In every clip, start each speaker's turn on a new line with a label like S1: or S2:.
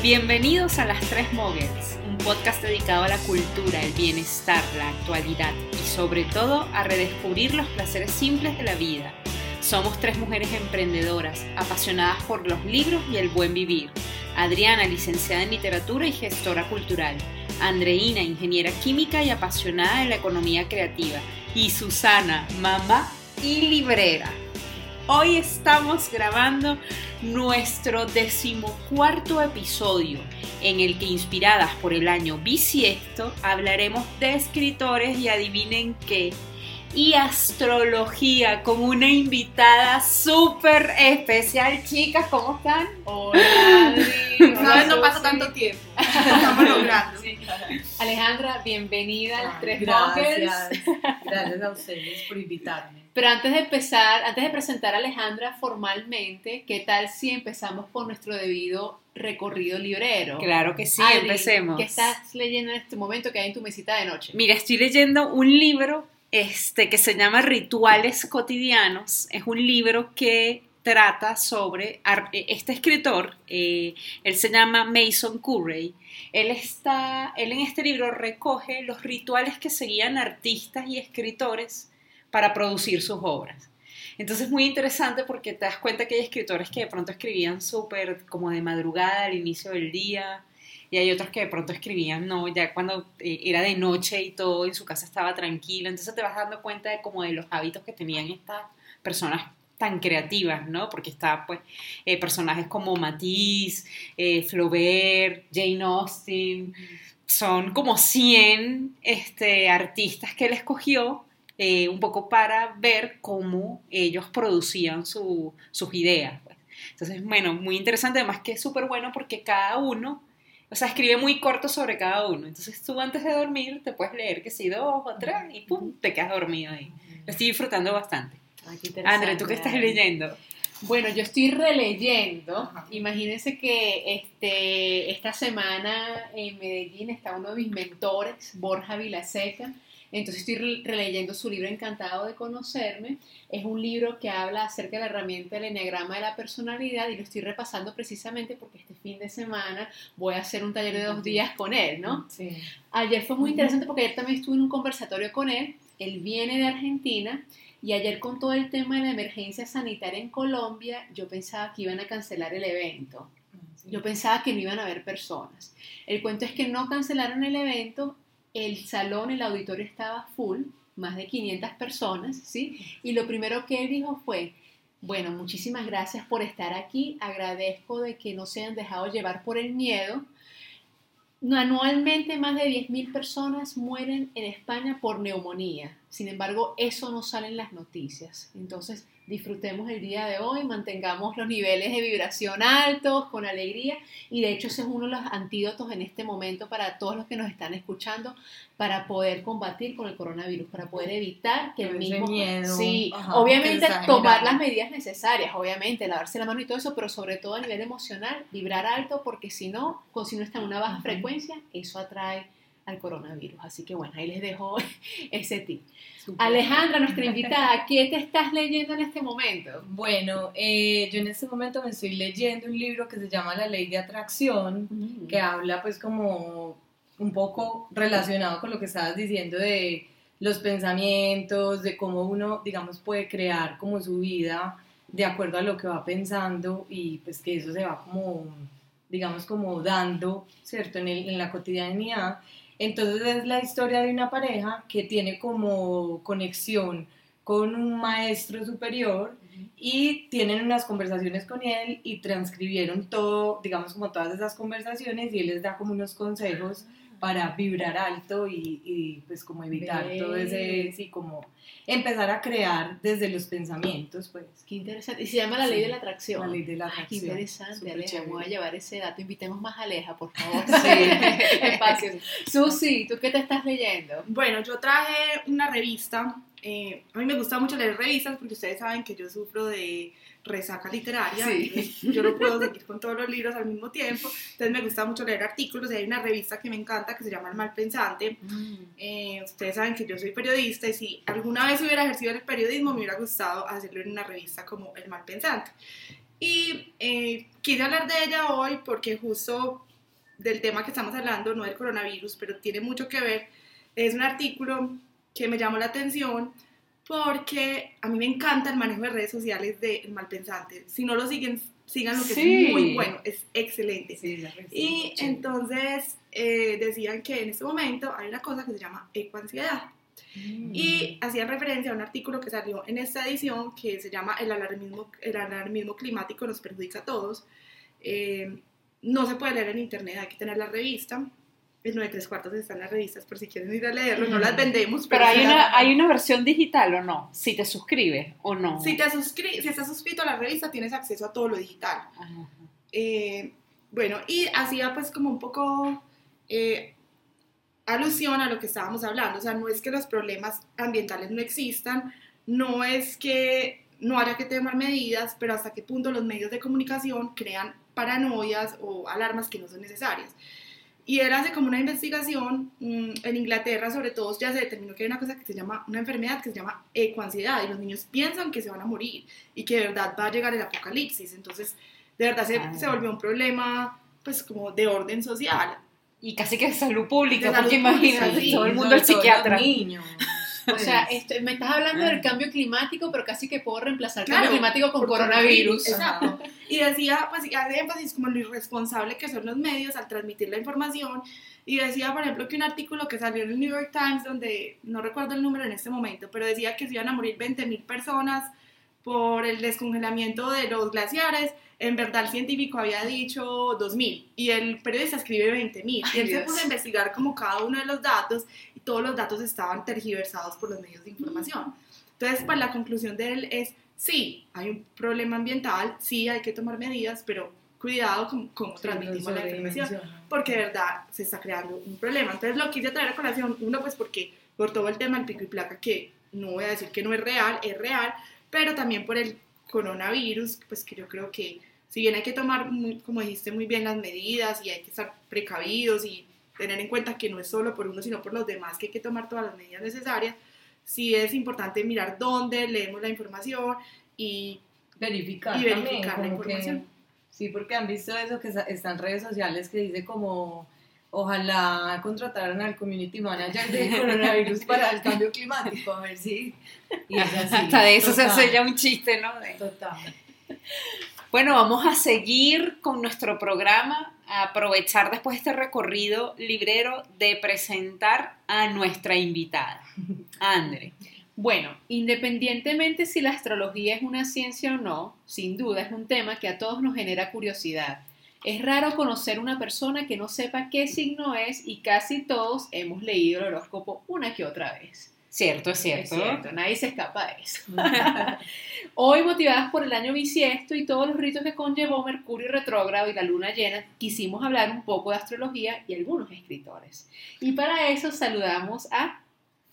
S1: Bienvenidos a Las Tres Moguels, un podcast dedicado a la cultura, el bienestar, la actualidad y sobre todo a redescubrir los placeres simples de la vida. Somos tres mujeres emprendedoras, apasionadas por los libros y el buen vivir. Adriana, licenciada en literatura y gestora cultural. Andreina, ingeniera química y apasionada de la economía creativa. Y Susana, mamá y librera. Hoy estamos grabando nuestro decimocuarto episodio en el que inspiradas por el año bisiesto hablaremos de escritores y adivinen qué y astrología con una invitada súper especial. Chicas, ¿cómo están?
S2: Hola, Adri.
S3: No, no pasa tanto tiempo. Estamos logrando.
S2: Alejandra, bienvenida a las tres
S3: Gracias. Gracias a ustedes por invitarme.
S2: Pero antes de empezar, antes de presentar a Alejandra formalmente, ¿qué tal si empezamos con nuestro debido recorrido librero?
S1: Claro que sí,
S2: Adri,
S1: empecemos.
S2: ¿Qué estás leyendo en este momento que hay en tu mesita de noche?
S1: Mira, estoy leyendo un libro este, que se llama Rituales Cotidianos. Es un libro que trata sobre ar- este escritor, eh, él se llama Mason Currey. Él, está, él en este libro recoge los rituales que seguían artistas y escritores para producir sus obras. Entonces es muy interesante porque te das cuenta que hay escritores que de pronto escribían súper como de madrugada al inicio del día y hay otros que de pronto escribían, no, ya cuando eh, era de noche y todo, en su casa estaba tranquilo, entonces te vas dando cuenta de como de los hábitos que tenían estas personas tan creativas, ¿no? Porque está, pues, eh, personajes como Matisse, eh, Flaubert, Jane Austen, son como 100 este, artistas que él escogió eh, un poco para ver cómo ellos producían su- sus ideas. pues. Entonces, bueno, muy interesante, además que es súper bueno porque cada uno, o sea, escribe muy corto sobre cada uno. Entonces tú antes de dormir te puedes leer que si dos o tres y pum, te quedas dormido ahí. Lo estoy disfrutando bastante.
S2: Ay, qué interesante,
S1: André, ¿tú qué estás leyendo?
S2: Bueno, yo estoy releyendo.
S3: Ajá.
S2: Imagínense que este, esta semana en Medellín está uno de mis mentores, Borja Vilaseca. Entonces estoy re- releyendo su libro Encantado de Conocerme. Es un libro que habla acerca de la herramienta del enneagrama de la personalidad y lo estoy repasando precisamente porque este fin de semana voy a hacer un taller de dos días con él, ¿no?
S3: Sí.
S2: Ayer fue muy interesante porque ayer también estuve en un conversatorio con él. Él viene de Argentina y ayer con todo el tema de la emergencia sanitaria en Colombia, yo pensaba que iban a cancelar el evento. Yo pensaba que no iban a haber personas. El cuento es que no cancelaron el evento, el salón, el auditorio estaba full, más de 500 personas, ¿sí? Y lo primero que él dijo fue, bueno, muchísimas gracias por estar aquí, agradezco de que no se hayan dejado llevar por el miedo. Anualmente más de 10.000 personas mueren en España por neumonía. Sin embargo, eso no sale en las noticias. Entonces, disfrutemos el día de hoy, mantengamos los niveles de vibración altos, con alegría. Y de hecho, ese es uno de los antídotos en este momento para todos los que nos están escuchando, para poder combatir con el coronavirus, para poder evitar que el mismo...
S3: miedo,
S2: sí,
S3: ajá,
S2: obviamente tomar las medidas necesarias, obviamente, lavarse la mano y todo eso, pero sobre todo a nivel emocional, vibrar alto, porque si no, con- si no está en una baja frecuencia, eso atrae al coronavirus. Así que bueno, ahí les dejo ese tip. Alejandra, nuestra invitada, ¿qué te estás leyendo en este momento?
S3: Bueno, eh, yo en este momento me estoy leyendo un libro que se llama La Ley de Atracción, que habla pues como un poco relacionado con lo que estabas diciendo de los pensamientos, de cómo uno, digamos, puede crear como su vida de acuerdo a lo que va pensando y pues que eso se va como, digamos, como dando, ¿cierto? En, el- en la cotidianidad. Entonces es la historia de una pareja que tiene como conexión con un maestro superior y tienen unas conversaciones con él y transcribieron todo, digamos como todas esas conversaciones y él les da como unos consejos para vibrar alto y, y, pues como evitar todo ese, sí, como empezar a crear desde los pensamientos, pues.
S2: Qué interesante. Y se llama La Ley
S3: Sí,
S2: de la Atracción.
S3: La ley de la
S2: Ay, qué
S3: atracción.
S2: interesante, Aleja.
S3: chévere.
S2: Voy a llevar ese dato. Invitemos más a Aleja, por favor.
S3: Sí.
S2: Espacios. Susi, ¿tú qué te estás leyendo?
S4: Bueno, yo traje una revista. eh, a mí me gusta mucho leer revistas porque ustedes saben que yo sufro de resaca literaria,
S2: Sí.
S4: entonces yo no puedo seguir con todos los libros al mismo tiempo, entonces me gusta mucho leer artículos y hay una revista que me encanta que se llama El Mal Pensante, eh, ustedes saben que yo soy periodista y si alguna vez hubiera ejercido el periodismo me hubiera gustado hacerlo en una revista como El Mal Pensante. Y eh, quise hablar de ella hoy porque justo del tema que estamos hablando, no del coronavirus, pero tiene mucho que ver, es un artículo que me llamó la atención porque a mí me encanta el manejo de redes sociales de El Mal Pensante. Si no lo siguen, síganlo que
S1: Sí.
S4: es muy bueno, es excelente.
S3: Sí,
S4: Y entonces eh, decían que en este momento hay una cosa que se llama ecoansiedad.
S3: Mm.
S4: Y hacían referencia a un artículo que salió en esta edición que se llama El alarmismo, el alarmismo climático nos perjudica a todos. Eh, no se puede leer en internet, hay que tener la revista. El 9 3 cuartos está en las revistas por si quieren ir a leerlo, no las vendemos.
S1: Pero hay
S4: sí
S1: una, hay una versión digital o no, si te suscribes o no.
S4: Si, te suscri- si estás suscrito a la revista tienes acceso a todo lo digital.
S1: Ajá.
S4: Eh, bueno, y hacía pues como un poco eh, alusión a lo que estábamos hablando, o sea, no es que los problemas ambientales no existan, no es que no haya que tomar medidas, pero hasta qué punto los medios de comunicación crean paranoias o alarmas que no son necesarias. Y él hace como una investigación mm, en Inglaterra, sobre todo, ya se determinó que hay una cosa que se llama, una enfermedad que se llama ecoansiedad, y los niños piensan que se van a morir y que de verdad va a llegar el apocalipsis. Entonces, de verdad se,
S1: Ah.
S4: se volvió un problema, pues, como de orden social.
S1: Y casi que de salud pública,
S4: De salud
S1: porque
S4: pública,
S1: imagínate,
S4: sí.
S1: todo el mundo
S3: Sobre
S1: el psiquiatra.
S3: niños.
S2: O sea, esto- me estás hablando
S1: Ah.
S2: del cambio climático, pero casi que puedo reemplazar el
S4: Claro,
S2: cambio climático con
S4: por
S2: coronavirus.
S4: Exacto. Y decía, pues, y hace énfasis como lo irresponsable que son los medios al transmitir la información. Y decía, por ejemplo, que un artículo que salió en el New York Times, donde no recuerdo el número en este momento, pero decía que se iban a morir 20.000 personas por el descongelamiento de los glaciares. En verdad, el científico había dicho 2.000 y el periodista escribe 20.000.
S2: Ay,
S4: Y él se puso a investigar como cada uno de los datos todos los datos estaban tergiversados por los medios de información. Entonces, pues la conclusión de él es, sí, hay un problema ambiental, sí hay que tomar medidas, pero cuidado con cómo
S3: Sí,
S4: transmitimos la información, porque de verdad se está creando un problema. Entonces lo quise traer a colación, uno pues porque por todo el tema del pico y placa, que no voy a decir que no es real, es real, pero también por el coronavirus, pues que yo creo que si bien hay que tomar, como dijiste muy bien, las medidas y hay que estar precavidos y tener en cuenta que no es solo por uno, sino por los demás, que hay que tomar todas las medidas necesarias, sí es importante mirar dónde leemos la información y
S3: verificar,
S4: Y
S3: también,
S4: verificar la
S3: como que-
S4: información.
S3: sí, porque han visto eso que sa- está en redes sociales que dice como ojalá contrataran al community manager de coronavirus para el cambio climático, a ver si... Y es así,
S1: Hasta de eso se
S3: total,
S1: hace ya un chiste, ¿no? De-
S3: Total.
S1: Bueno, vamos a seguir con nuestro programa, aprovechar después de este recorrido librero de presentar a nuestra invitada, Andre.
S2: Bueno, independientemente si la astrología es una ciencia o no, sin duda es un tema que a todos nos genera curiosidad. Es raro conocer una persona que no sepa qué signo es y casi todos hemos leído el horóscopo una que otra vez.
S1: Cierto, es
S2: Es
S1: cierto.
S2: cierto, nadie se escapa de eso. Hoy, motivadas por el año bisiesto y todos los ritos que conllevó Mercurio retrógrado y la luna llena, quisimos hablar un poco de astrología y algunos escritores. Y para eso saludamos a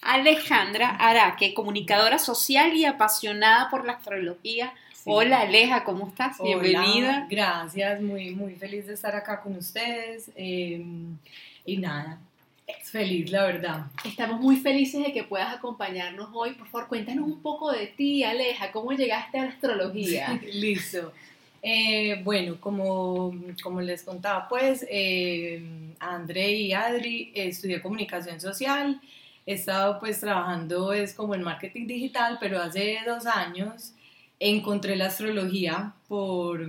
S1: Alejandra Araque, comunicadora social y apasionada por la astrología.
S3: Sí.
S1: Hola Aleja, ¿cómo estás?
S3: Hola,
S1: Bienvenida.
S3: gracias, muy, muy feliz de estar acá con ustedes. eh, y nada, feliz, la verdad.
S2: Estamos muy felices de que puedas acompañarnos hoy. Por favor, cuéntanos un poco de ti, Aleja. ¿Cómo llegaste a la astrología?
S3: Listo. Eh, bueno, como, como les contaba, pues, eh, André y Adri eh, estudié comunicación social. He estado pues trabajando es como en marketing digital, pero hace dos años encontré la astrología por,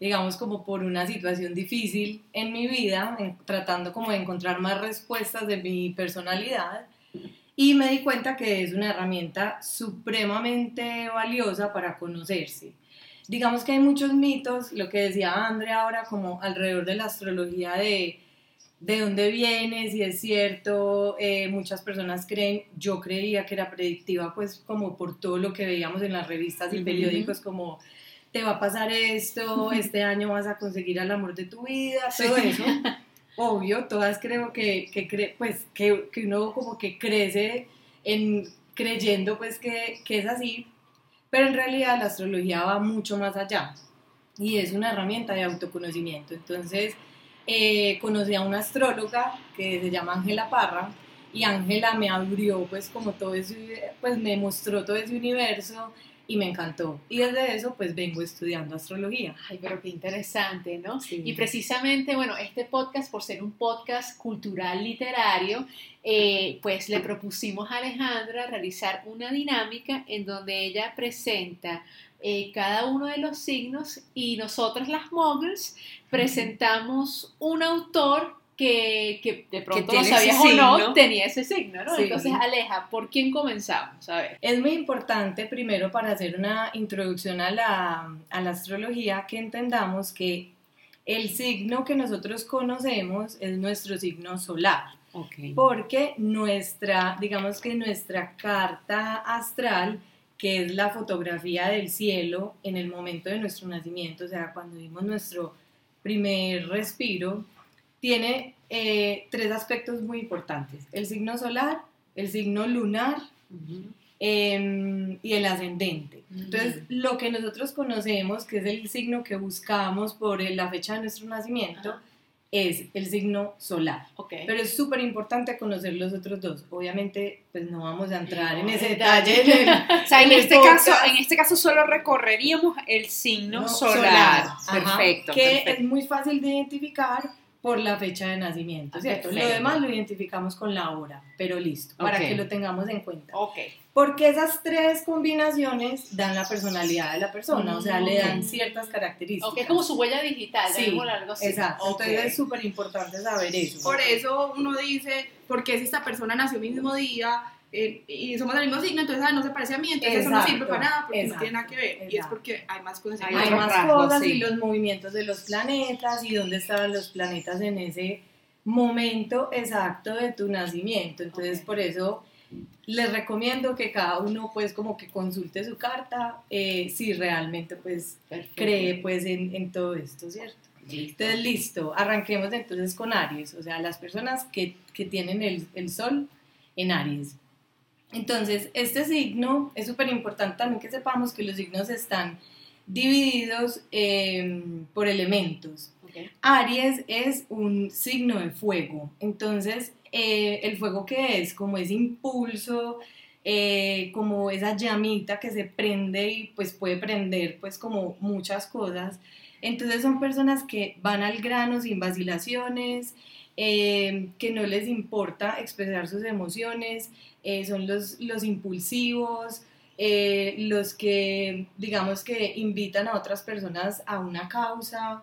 S3: digamos, como por una situación difícil en mi vida, tratando como de encontrar más respuestas de mi personalidad. Y me di cuenta que es una herramienta supremamente valiosa para conocerse. Digamos que hay muchos mitos, lo que decía André ahora, como alrededor de la astrología de de dónde viene, si es cierto, eh, muchas personas creen, yo creía que era predictiva, pues como por todo lo que veíamos en las revistas y periódicos, como te va a pasar esto, este año vas a conseguir el amor de tu vida, todo eso. Obvio, todas creo que, que cre- pues, que, que uno como que crece en creyendo pues que, que es así, Pero en realidad la astrología va mucho más allá y es una herramienta de autoconocimiento. Entonces, eh, conocí a una astróloga que se llama Ángela Parra y Ángela me abrió pues como todo ese, pues me mostró todo ese universo y me encantó. Y desde eso pues vengo estudiando astrología.
S2: Ay, pero qué interesante, ¿no?
S3: Sí.
S2: Y precisamente, bueno, este podcast, por ser un podcast cultural literario, eh, pues le propusimos a Alejandra realizar una dinámica en donde ella presenta eh, cada uno de los signos y nosotras las moguls presentamos un autor que, que de pronto no
S1: tiene ese
S2: sabías o no tenía ese signo, ¿no?
S3: Sí.
S2: Entonces, Aleja, ¿por quién comenzamos? A ver.
S3: Es muy importante primero para hacer una introducción a la, a la astrología que entendamos que el signo que nosotros conocemos es nuestro signo solar. Porque nuestra, digamos que nuestra carta astral, que es la fotografía del cielo en el momento de nuestro nacimiento, o sea, cuando dimos nuestro primer respiro, tiene eh, tres aspectos muy importantes, el signo solar, el signo lunar em, y el ascendente. Entonces, lo que nosotros conocemos, que es el signo que buscamos por la fecha de nuestro nacimiento. Es el signo solar.
S2: Ok.
S3: Pero es súper importante conocer los otros dos. Obviamente, pues no vamos a entrar en
S2: No,
S3: ese
S2: detalle.
S3: en el-
S1: O sea, en
S3: el
S1: este,
S3: podcast.
S1: caso, en este caso solo recorreríamos el signo
S3: No,
S1: solar.
S3: Ajá,
S1: Perfecto.
S3: que
S1: perfecto.
S3: es muy fácil de identificar por la fecha de nacimiento,
S2: Ah,
S3: ¿cierto? Lo demás lo identificamos con la hora, pero listo, para que lo tengamos en cuenta.
S2: Ok.
S3: Porque esas tres combinaciones dan la personalidad de la persona, o sea, le dan
S2: Mm.
S3: ciertas características.
S2: Ok, es como su huella digital,
S3: Sí,
S2: algo así.
S3: Exacto,
S2: Ok.
S3: entonces es súper importante saber eso.
S4: Por eso uno dice, porque si esta persona nació el mismo día eh, y somos del mismo signo, entonces ah, no se parece a mí, entonces eso no
S3: Exacto,
S4: sirve para nada porque no
S3: exacto,
S4: tiene nada que ver. Y es
S3: exacto.
S4: porque hay más cosas.
S1: Hay
S3: más
S1: rasgos,
S3: cosas
S1: sí.
S3: y los movimientos de los planetas y dónde estaban los planetas en ese momento exacto de tu nacimiento. Entonces,
S2: Ok.
S3: por eso les recomiendo que cada uno pues como que consulte su carta eh, si realmente pues
S2: Perfecto.
S3: cree pues en, en todo esto, ¿cierto?
S2: Listo.
S3: Entonces, listo, arranquemos entonces con Aries, o sea, las personas que, que tienen el, el sol en Aries. Entonces, este signo es súper importante también que sepamos que los signos están divididos eh, por elementos.
S2: Ok.
S3: Aries es un signo de fuego, entonces eh, el fuego que es como ese impulso, eh, como esa llamita que se prende y pues puede prender pues como muchas cosas. Entonces son personas que van al grano sin vacilaciones, eh, que no les importa expresar sus emociones, eh, son los, los impulsivos, los que digamos que invitan a otras personas a una causa,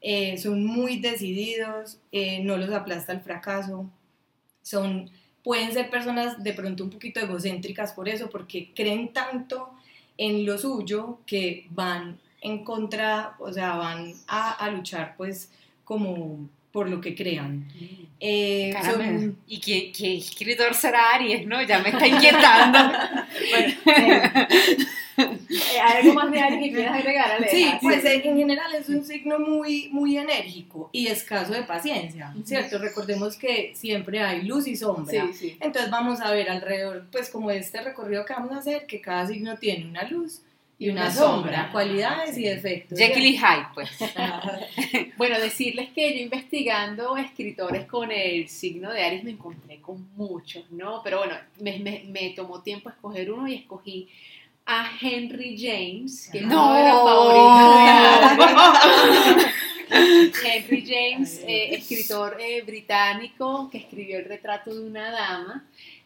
S3: eh, son muy decididos, eh, no los aplasta el fracaso, son, pueden ser personas de pronto un poquito egocéntricas por eso, porque creen tanto en lo suyo que van en contra, o sea, van a, a luchar pues como por lo que crean. Eh,
S1: Caramba,
S3: son-
S1: ¿Y qué, qué escritor será Aries, no? Ya me está inquietando.
S2: Bueno, eh, ¿hay algo más de Aries que quieras agregar, Aleja?
S3: Sí, pues eh, en general es un signo muy, muy enérgico y escaso de paciencia. ¿cierto? Recordemos que siempre hay luz y sombra.
S2: Sí, sí.
S3: Entonces vamos a ver alrededor, pues como este recorrido que vamos a hacer, que cada signo tiene una luz y una,
S2: Una
S3: sombra,
S2: sombra.
S3: cualidades y defectos.
S1: Jekyll y Hyde, pues.
S2: Bueno, decirles que yo investigando escritores con el signo de Aries me encontré con muchos, ¿no? Pero bueno, me, me- me tomó tiempo escoger uno y escogí a Henry James, que
S1: No.
S2: de Aries. Henry James, eh, escritor eh, británico que escribió el retrato de una dama.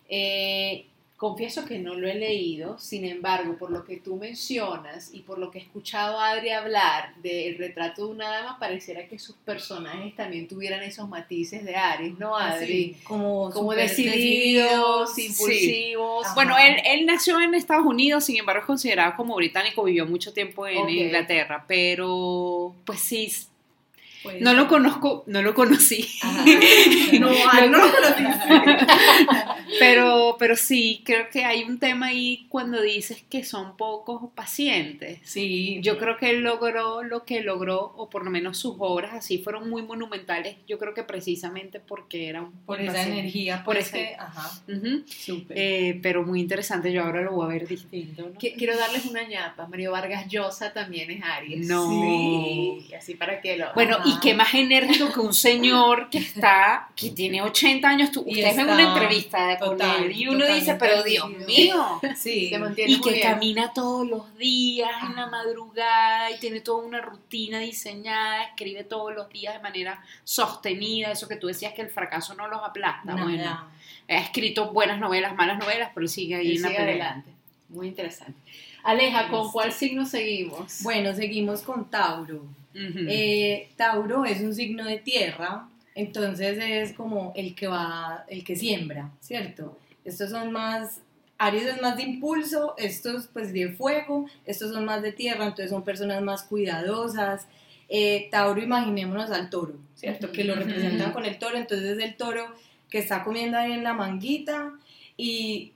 S2: Eh, confieso que no lo he leído, sin embargo, por lo que tú mencionas y por lo que he escuchado a Adri hablar del retrato de una dama, pareciera que sus personajes también tuvieran esos matices de Aries, ¿no, Adri?
S3: Sí, como,
S2: Como decididos, impulsivos.
S1: Bueno, él, él nació en Estados Unidos, sin embargo es considerado como británico, vivió mucho tiempo en. Inglaterra, pero pues sí,
S3: Puede
S1: No lo conozco, no lo conocí,
S3: Ajá.
S4: No, ay, no lo conocí.
S1: pero, pero sí, creo que hay un tema ahí cuando dices que son pocos pacientes.
S3: Sí,
S1: Yo creo que él logró lo que logró, o por lo menos sus obras así fueron muy monumentales. Yo creo que precisamente porque era un
S3: por esa
S1: paciente.
S3: energía,
S1: Por ese-
S3: ese, ajá.
S1: Eh, pero muy interesante, yo ahora lo voy a ver distinto.
S2: Quiero darles una ñapa. Mario Vargas Llosa también es Aries.
S1: No.
S2: Sí, así para que lo.
S1: Bueno,
S3: Ajá.
S1: y qué más enérgico que un señor que está, que tiene 80 años. Tú,
S3: Y
S1: ustedes ven una entrevista de con
S3: total,
S1: él y uno dice, pero Dios
S3: decidido".
S1: mío.
S3: sí,
S2: se mantiene
S1: Y que
S2: bien.
S1: camina todos los días en la madrugada y tiene toda una rutina diseñada, escribe todos los días de manera sostenida, eso que tú decías que el fracaso no los aplasta.
S3: nada.
S1: Bueno, ha escrito buenas novelas, malas novelas, pero sigue ahí
S2: Él
S1: en la
S2: sigue
S1: pelea.
S2: adelante. Muy interesante. Aleja, ¿con
S3: Listo.
S2: cuál signo seguimos?
S3: Bueno, seguimos con Tauro.
S1: Ujú.
S3: Eh, Tauro es un signo de tierra, entonces es como el que va, el que siembra, ¿cierto? Estos son más, Aries es más de impulso, estos pues de fuego, estos son más de tierra, entonces son personas más cuidadosas. Eh, Tauro, imaginémonos al toro, ¿cierto? Que lo representan con el toro, entonces es el toro que está comiendo ahí en la manguita y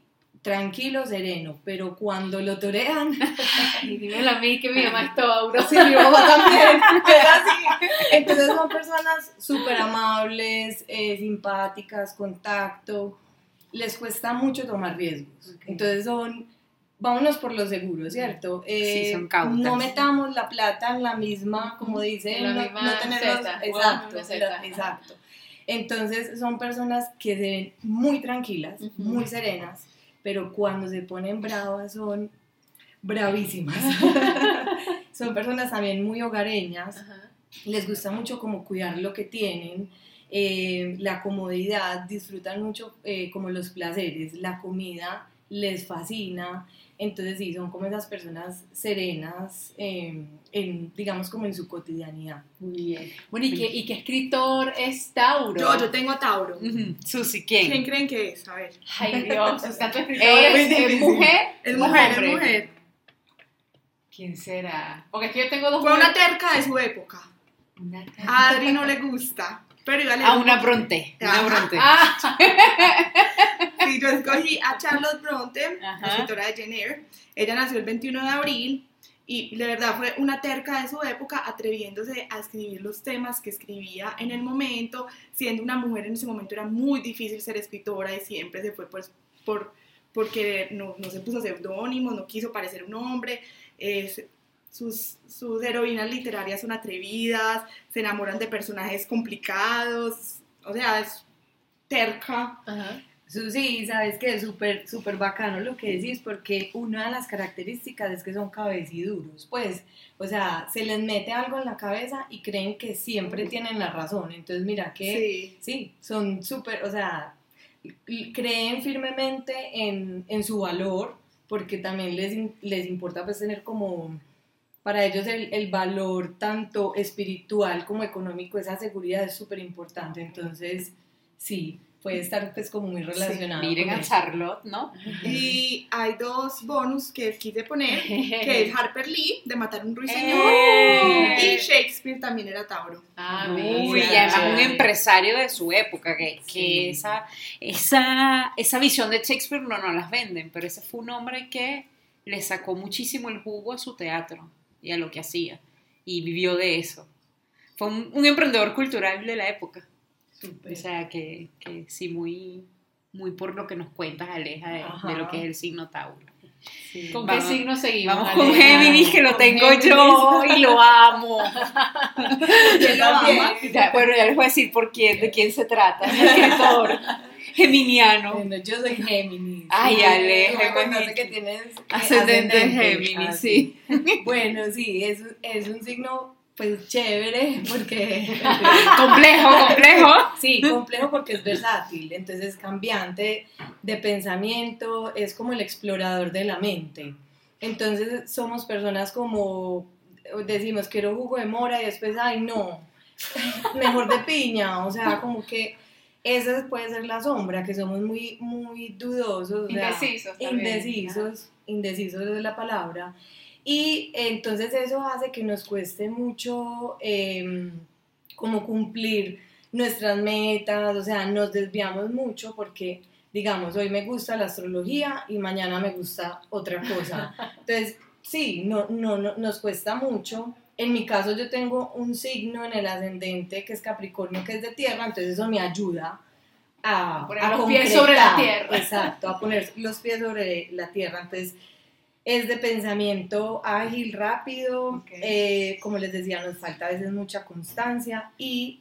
S3: tranquilo, sereno, pero cuando lo torean,
S2: dímelo a mí que mi mamá es Tauro.
S3: Sí, mi mamá también. así. Entonces son personas súper amables, eh, simpáticas, contacto. Les cuesta mucho tomar riesgos. Entonces son, vámonos por lo seguro, ¿cierto? Eh,
S1: Sí, son cautas.
S3: No metamos la plata en la misma, como dice,
S2: la
S3: no,
S2: misma
S3: no tenerlos-
S2: cesta,
S3: exacto,
S2: la
S3: exacto. Entonces son personas que se ven muy tranquilas, muy serenas, pero cuando se ponen bravas son bravísimas. son personas también muy hogareñas,
S2: Ajá.
S3: les gusta mucho como cuidar lo que tienen, eh, la comodidad, disfrutan mucho eh, como los placeres, la comida les fascina, entonces sí, son como esas personas serenas, eh, en, digamos como en su cotidianidad.
S2: Muy bien. Bueno, ¿y qué, y qué escritor es Tauro?
S4: Yo, yo tengo a Tauro.
S1: Ujú. Susi,
S4: ¿Quién
S1: ¿quién?
S4: creen que es? A ver.
S2: Ay, Dios, es.
S1: Es
S2: ¿Es,
S1: difícil.
S2: mujer?
S4: Es mujer, es mujer.
S2: ¿Quién será? Porque que yo tengo dos
S4: Fue una
S2: mujeres.
S4: terca de su época.
S2: Una
S4: A Adri no le gusta. Pero igual
S1: A una Bronte. Una. Bronte.
S2: Ah,
S4: Sí, yo escogí a Charlotte Bronte,
S1: Ajá.
S4: escritora de Jane Eyre. Ella nació el 21 de abril y de verdad fue una terca de su época, atreviéndose a escribir los temas que escribía en el momento. Siendo una mujer en ese momento era muy difícil ser escritora y siempre se fue pues por porque no, no se puso seudónimos, no quiso parecer un hombre. sus, sus heroínas literarias son atrevidas, se enamoran de personajes complicados, o sea, es terca.
S2: Ajá.
S3: Sí, sabes que es súper, súper bacano lo que decís, porque una de las características es que son cabeciduros, pues, o sea, se les mete algo en la cabeza y creen que siempre tienen la razón, entonces mira que
S4: Sí.
S3: sí, son súper, o sea, creen firmemente en, en su valor, porque también les, les importa pues tener como, para ellos el, el valor tanto espiritual como económico, esa seguridad es súper importante, entonces sí, puede estar pues como muy relacionado.
S1: Miren
S3: con
S1: a
S3: eso.
S1: Charlotte, ¿no?
S4: Y hay dos bonus que quise poner, que es Harper Lee, de Matar un ruiseñor,
S1: ¡Eh!
S4: y Shakespeare también era Tauro.
S2: Ah,
S1: Uy, y además un empresario de su época, que, que
S3: Sí.
S1: esa, esa, esa visión de Shakespeare no nos las venden, pero ese fue un hombre que le sacó muchísimo el jugo a su teatro y a lo que hacía, y vivió de eso. Fue un, un emprendedor cultural de la época, O sea que, que sí, muy, muy por lo que nos cuentas, Aleja, de, lo que es el signo Tauro.
S3: Sí.
S2: ¿Con
S1: Vamos-
S2: qué signo seguimos?
S1: Vamos con Géminis, que lo tengo
S2: Géminis.
S1: yo y lo amo.
S3: Yo también.
S1: Ya, bueno, ya les voy a decir por quién, de quién se trata. Un escritor geminiano.
S3: Bueno, yo soy Géminis.
S1: Ay,
S3: Sí,
S1: Ale,
S3: tú me que tienes
S1: Ascendente
S3: ascendente.
S1: Géminis,
S3: Ah,
S1: sí.
S3: Bueno, sí, es, es un signo pues chévere porque
S1: Complejo, complejo.
S3: sí, complejo porque es versátil, entonces es cambiante de pensamiento, es como el explorador de la mente. Entonces somos personas como decimos quiero jugo de mora y después ay no, mejor de piña, o sea, como que esa puede ser la sombra, que somos muy muy dudosos, o sea,
S2: Indecisos también.
S3: indecisos, indecisos es la palabra. Y entonces eso hace que nos cueste mucho eh, como cumplir nuestras metas, o sea, nos desviamos mucho porque, digamos, hoy me gusta la astrología y mañana me gusta otra cosa. Entonces, sí, no, no, no nos cuesta mucho. En mi caso yo tengo un signo en el ascendente que es Capricornio, que es de tierra, entonces eso me ayuda a,
S2: Poner
S3: a
S2: los pies sobre la tierra.
S3: Exacto, a poner los pies sobre la tierra. Entonces, es de pensamiento ágil, rápido, eh, como les decía, nos falta a veces mucha constancia y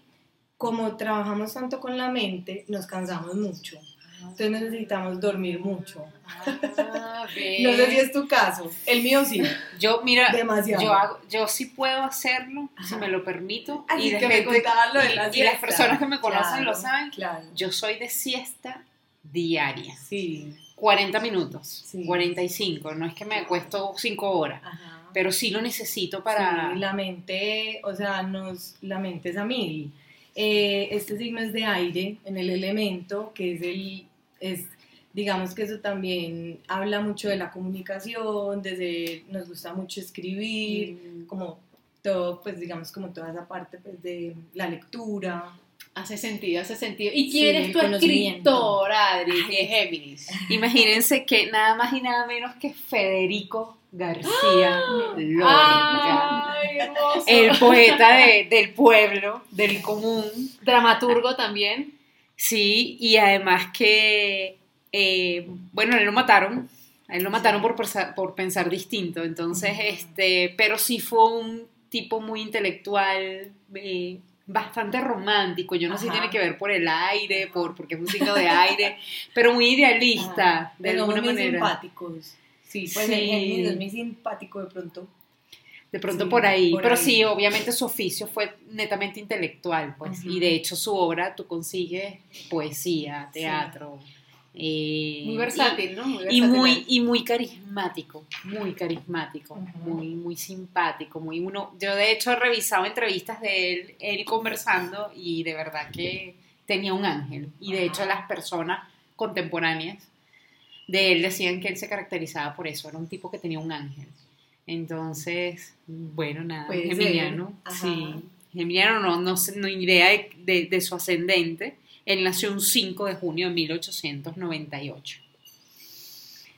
S3: como trabajamos tanto con la mente, nos cansamos mucho. Entonces necesitamos dormir mucho.
S2: Ah.
S3: No sé si es tu caso. El mío sí.
S1: Yo, mira,
S3: Demasiado.
S1: yo, hago, yo sí puedo hacerlo, si me lo permito.
S3: Así
S1: y
S3: que me
S1: gente-
S3: lo de la
S1: y las personas que me conocen
S3: Claro,
S1: lo saben.
S3: Claro.
S1: Yo soy de siesta diaria.
S3: Sí.
S1: 40 minutos,
S3: Sí.
S1: 45. No es que me acuesto 5 horas,
S3: Ajá.
S1: pero sí lo necesito para...
S3: Sí, la mente, o sea, nos, la mente es a mil. Eh, este signo es de aire en el elemento, que es el, es, digamos que eso también habla mucho de la comunicación, desde, nos gusta mucho escribir,
S1: Mm,
S3: como todo, pues digamos como toda esa parte pues, de la lectura.
S2: Hace sentido, hace sentido. ¿Y
S3: Sí,
S2: quién es tu escritor, Adri? Que es Géminis.
S1: Imagínense que nada más y nada menos que Federico García Lorca.
S2: ¡Ay, hermoso!
S1: El poeta de- del pueblo, del común.
S2: Dramaturgo también.
S1: Sí, y además que, eh, bueno, a él lo mataron, a él lo mataron por, persa- por pensar distinto, entonces, este, pero sí fue un tipo muy intelectual, eh, bastante romántico, yo no sé si
S3: Ajá.
S1: tiene que ver por el aire, por, porque es un signo de aire, pero muy idealista, de
S3: Pero
S1: alguna
S3: muy
S1: manera.
S3: simpáticos. Sí, pues
S1: Sí.
S3: el es muy simpático de pronto.
S1: De pronto
S3: Sí,
S1: por ahí,
S3: por
S1: pero
S3: ahí.
S1: sí, obviamente su oficio fue netamente intelectual, pues, y de hecho su obra tú consigues poesía, teatro. Eh,
S2: Muy versátil, ¿no? Muy
S1: Y, y
S2: versátil.
S1: muy, y muy carismático, muy carismático,
S3: Ujú.
S1: muy, muy simpático, muy uno. Yo de hecho he revisado entrevistas de él, él conversando, y de verdad que tenía un ángel. Y de hecho las personas contemporáneas de él decían que él se caracterizaba por eso, era un tipo que tenía un ángel. Entonces, bueno, nada,
S3: Ajá.
S1: sí. Geminiano no, no, no idea de, de- de su ascendente. Él nació un 5 de junio de 1898.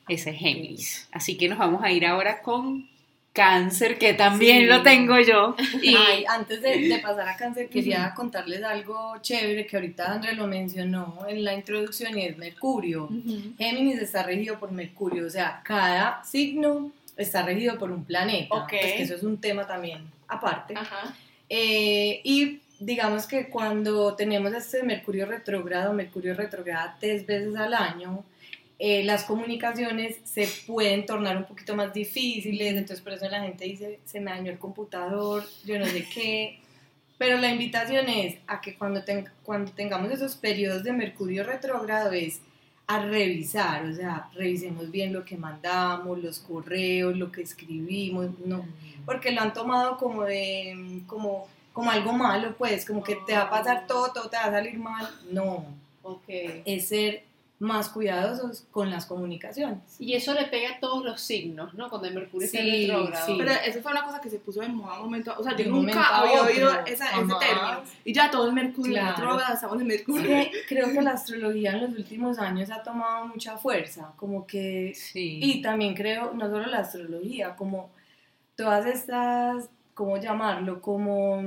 S1: Ese es Géminis. Así que nos vamos a ir ahora con Cáncer, que también
S3: Sí.
S1: lo tengo yo. Y
S3: Ay, antes de, de pasar a cáncer, quería contarles algo chévere que ahorita André lo mencionó en la introducción y es Mercurio.
S2: Ujú.
S3: Géminis está regido por Mercurio, o sea, cada signo está regido por un planeta.
S2: Ok.
S3: Pues que eso es un tema también aparte.
S2: Ajá.
S3: Eh, y digamos que cuando tenemos este Mercurio retrógrado, Mercurio retrograda tres veces al año, eh, las comunicaciones se pueden tornar un poquito más difíciles, entonces por eso la gente dice, se me dañó el computador, yo no sé qué. Pero la invitación es a que cuando, ten- cuando tengamos esos periodos de Mercurio retrógrado es a revisar, o sea, revisemos bien lo que mandamos, los correos, lo que escribimos, no, porque lo han tomado como de como como algo malo pues como que te va a pasar todo todo te va a salir mal no
S2: Ok.
S3: es ser más cuidadosos con las comunicaciones
S2: Y eso le pega a todos los signos, ¿no? Cuando el Mercurio está
S3: Sí,
S2: retrógrado.
S3: sí.
S4: Pero eso fue una cosa que se puso de moda un momento. O sea,
S3: De
S4: yo nunca
S3: a
S4: había oído esa, ese término. Y ya todo el Mercurio
S3: Claro.
S4: retrógrado, estamos en Mercurio.
S3: que creo que la astrología en los últimos años ha tomado mucha fuerza como que
S1: sí.
S3: y también creo no solo la astrología como todas estas cómo llamarlo como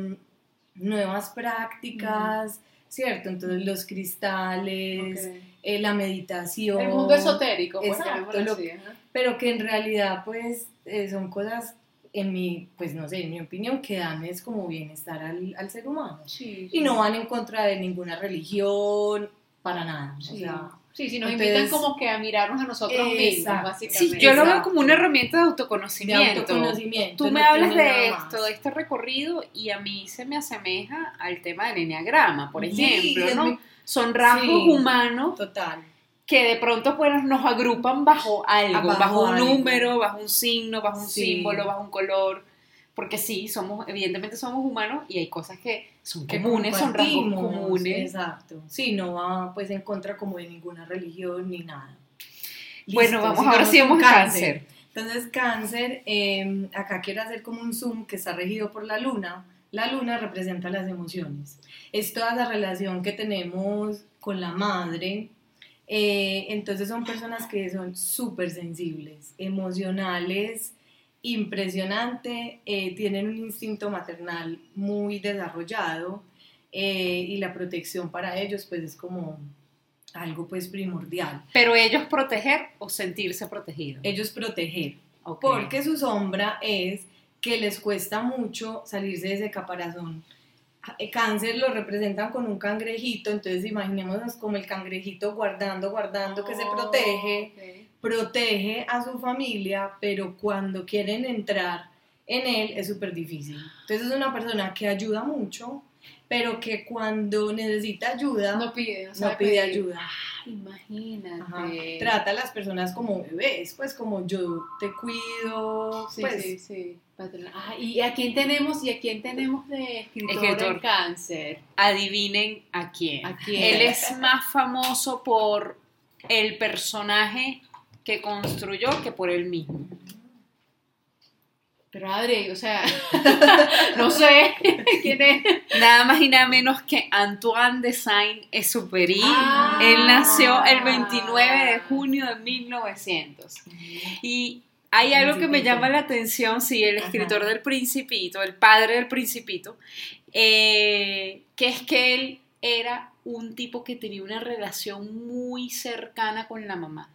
S3: nuevas prácticas cierto entonces los cristales eh, la meditación.
S2: El mundo esotérico,
S3: Exacto, lo-. Pero que en realidad, pues, eh, son cosas, en mi, pues no sé, en mi opinión, que dan es como bienestar al, al ser humano.
S2: Sí,
S3: Y no van en contra de ninguna religión, para nada. O sea,
S2: Sí, sí, nos
S3: Entonces-
S2: invitan como que a mirarnos a nosotros mismos,
S3: Exacto.
S2: básicamente.
S1: Sí, yo lo veo como una herramienta de
S3: de
S1: autoconocimiento.
S3: autoconocimiento.
S1: Tú
S3: no
S1: me hablas de esto, de este recorrido, y a mí se me asemeja al tema del enneagrama, por ejemplo, ¿no?
S3: muy-
S1: Son rasgos
S3: Sí.
S1: humanos
S3: Total.
S1: que de pronto pues, nos agrupan bajo algo,
S3: Bajo
S1: bajo, un
S3: algo.
S1: número, bajo un signo, bajo un
S3: Sí.
S1: símbolo, bajo un color. Porque sí, somos, evidentemente somos humanos y hay cosas que son comunes, son rasgos comunes.
S3: Exacto. Sí, no va pues en contra como de ninguna religión ni nada.
S1: Bueno,
S3: Listo,
S1: vamos ahora sí vamos a cáncer.
S3: Entonces, cáncer, eh, acá quiero hacer como un zoom que está regido por la luna. la luna representa las emociones. Es toda esa relación que tenemos con la madre. Eh, entonces son personas que son súper sensibles, emocionales, impresionante, eh, tienen un instinto maternal muy desarrollado eh, y la protección para ellos pues es como algo pues primordial.
S1: Pero ellos proteger o sentirse protegidos.
S3: Ellos proteger,
S1: Ok.
S3: porque su sombra es que les cuesta mucho salirse de ese caparazón. Eh, Cáncer lo representan con un cangrejito, entonces imaginémonos como el cangrejito guardando, guardando, que se protege, protege a su familia, pero cuando quieren entrar en él es súper difícil. Entonces es una persona que ayuda mucho, pero que cuando necesita ayuda
S2: No pide, no,
S3: pide ayuda.
S2: Ah, imagínate.
S3: Ajá. Trata a las personas como bebés, pues como yo te cuido,
S2: Sí,
S3: pues
S2: sí, sí. Ah, ¿Y a quién tenemos? ¿Y a quién tenemos de escritor,
S1: Escritor.
S2: en cáncer?
S1: Adivinen a quién.
S2: ¿A quién?
S1: Él es más famoso por el personaje que construyó que por él mismo.
S2: Pero Adri, o sea, no sé quién es.
S1: Nada más y nada menos que Antoine de Saint-Exupéry.
S2: Ah.
S1: Él nació el 29 de junio de 1900. Y hay algo que me llama la atención, sí, el
S3: Ajá.
S1: escritor del Principito, el padre del Principito, eh, que es que él era un tipo que tenía una relación muy cercana con la mamá.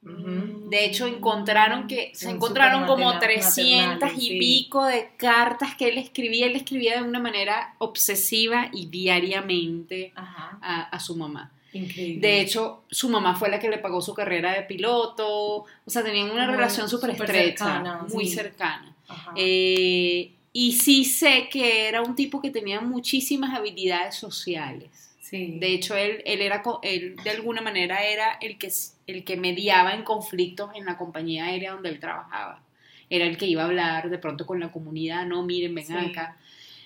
S1: De hecho, encontraron que se encontraron como
S3: supermaterna-
S1: 300 y
S3: sí.
S1: pico de cartas que él escribía. Él escribía de una manera obsesiva y diariamente a, a su mamá.
S3: increíble.
S1: De hecho, su mamá fue la que le pagó su carrera de piloto. O sea, tenían una
S3: Muy-
S1: relación súper estrecha,
S3: cercana,
S1: muy
S3: sí.
S1: cercana. Eh, y sí sé que era un tipo que tenía muchísimas habilidades sociales.
S3: sí.
S1: De hecho, él, él, era, él de alguna manera era el que, el que mediaba en conflictos en la compañía aérea donde él trabajaba. Era el que iba a hablar de pronto con la comunidad, no, miren, vengan
S3: Sí.
S1: acá.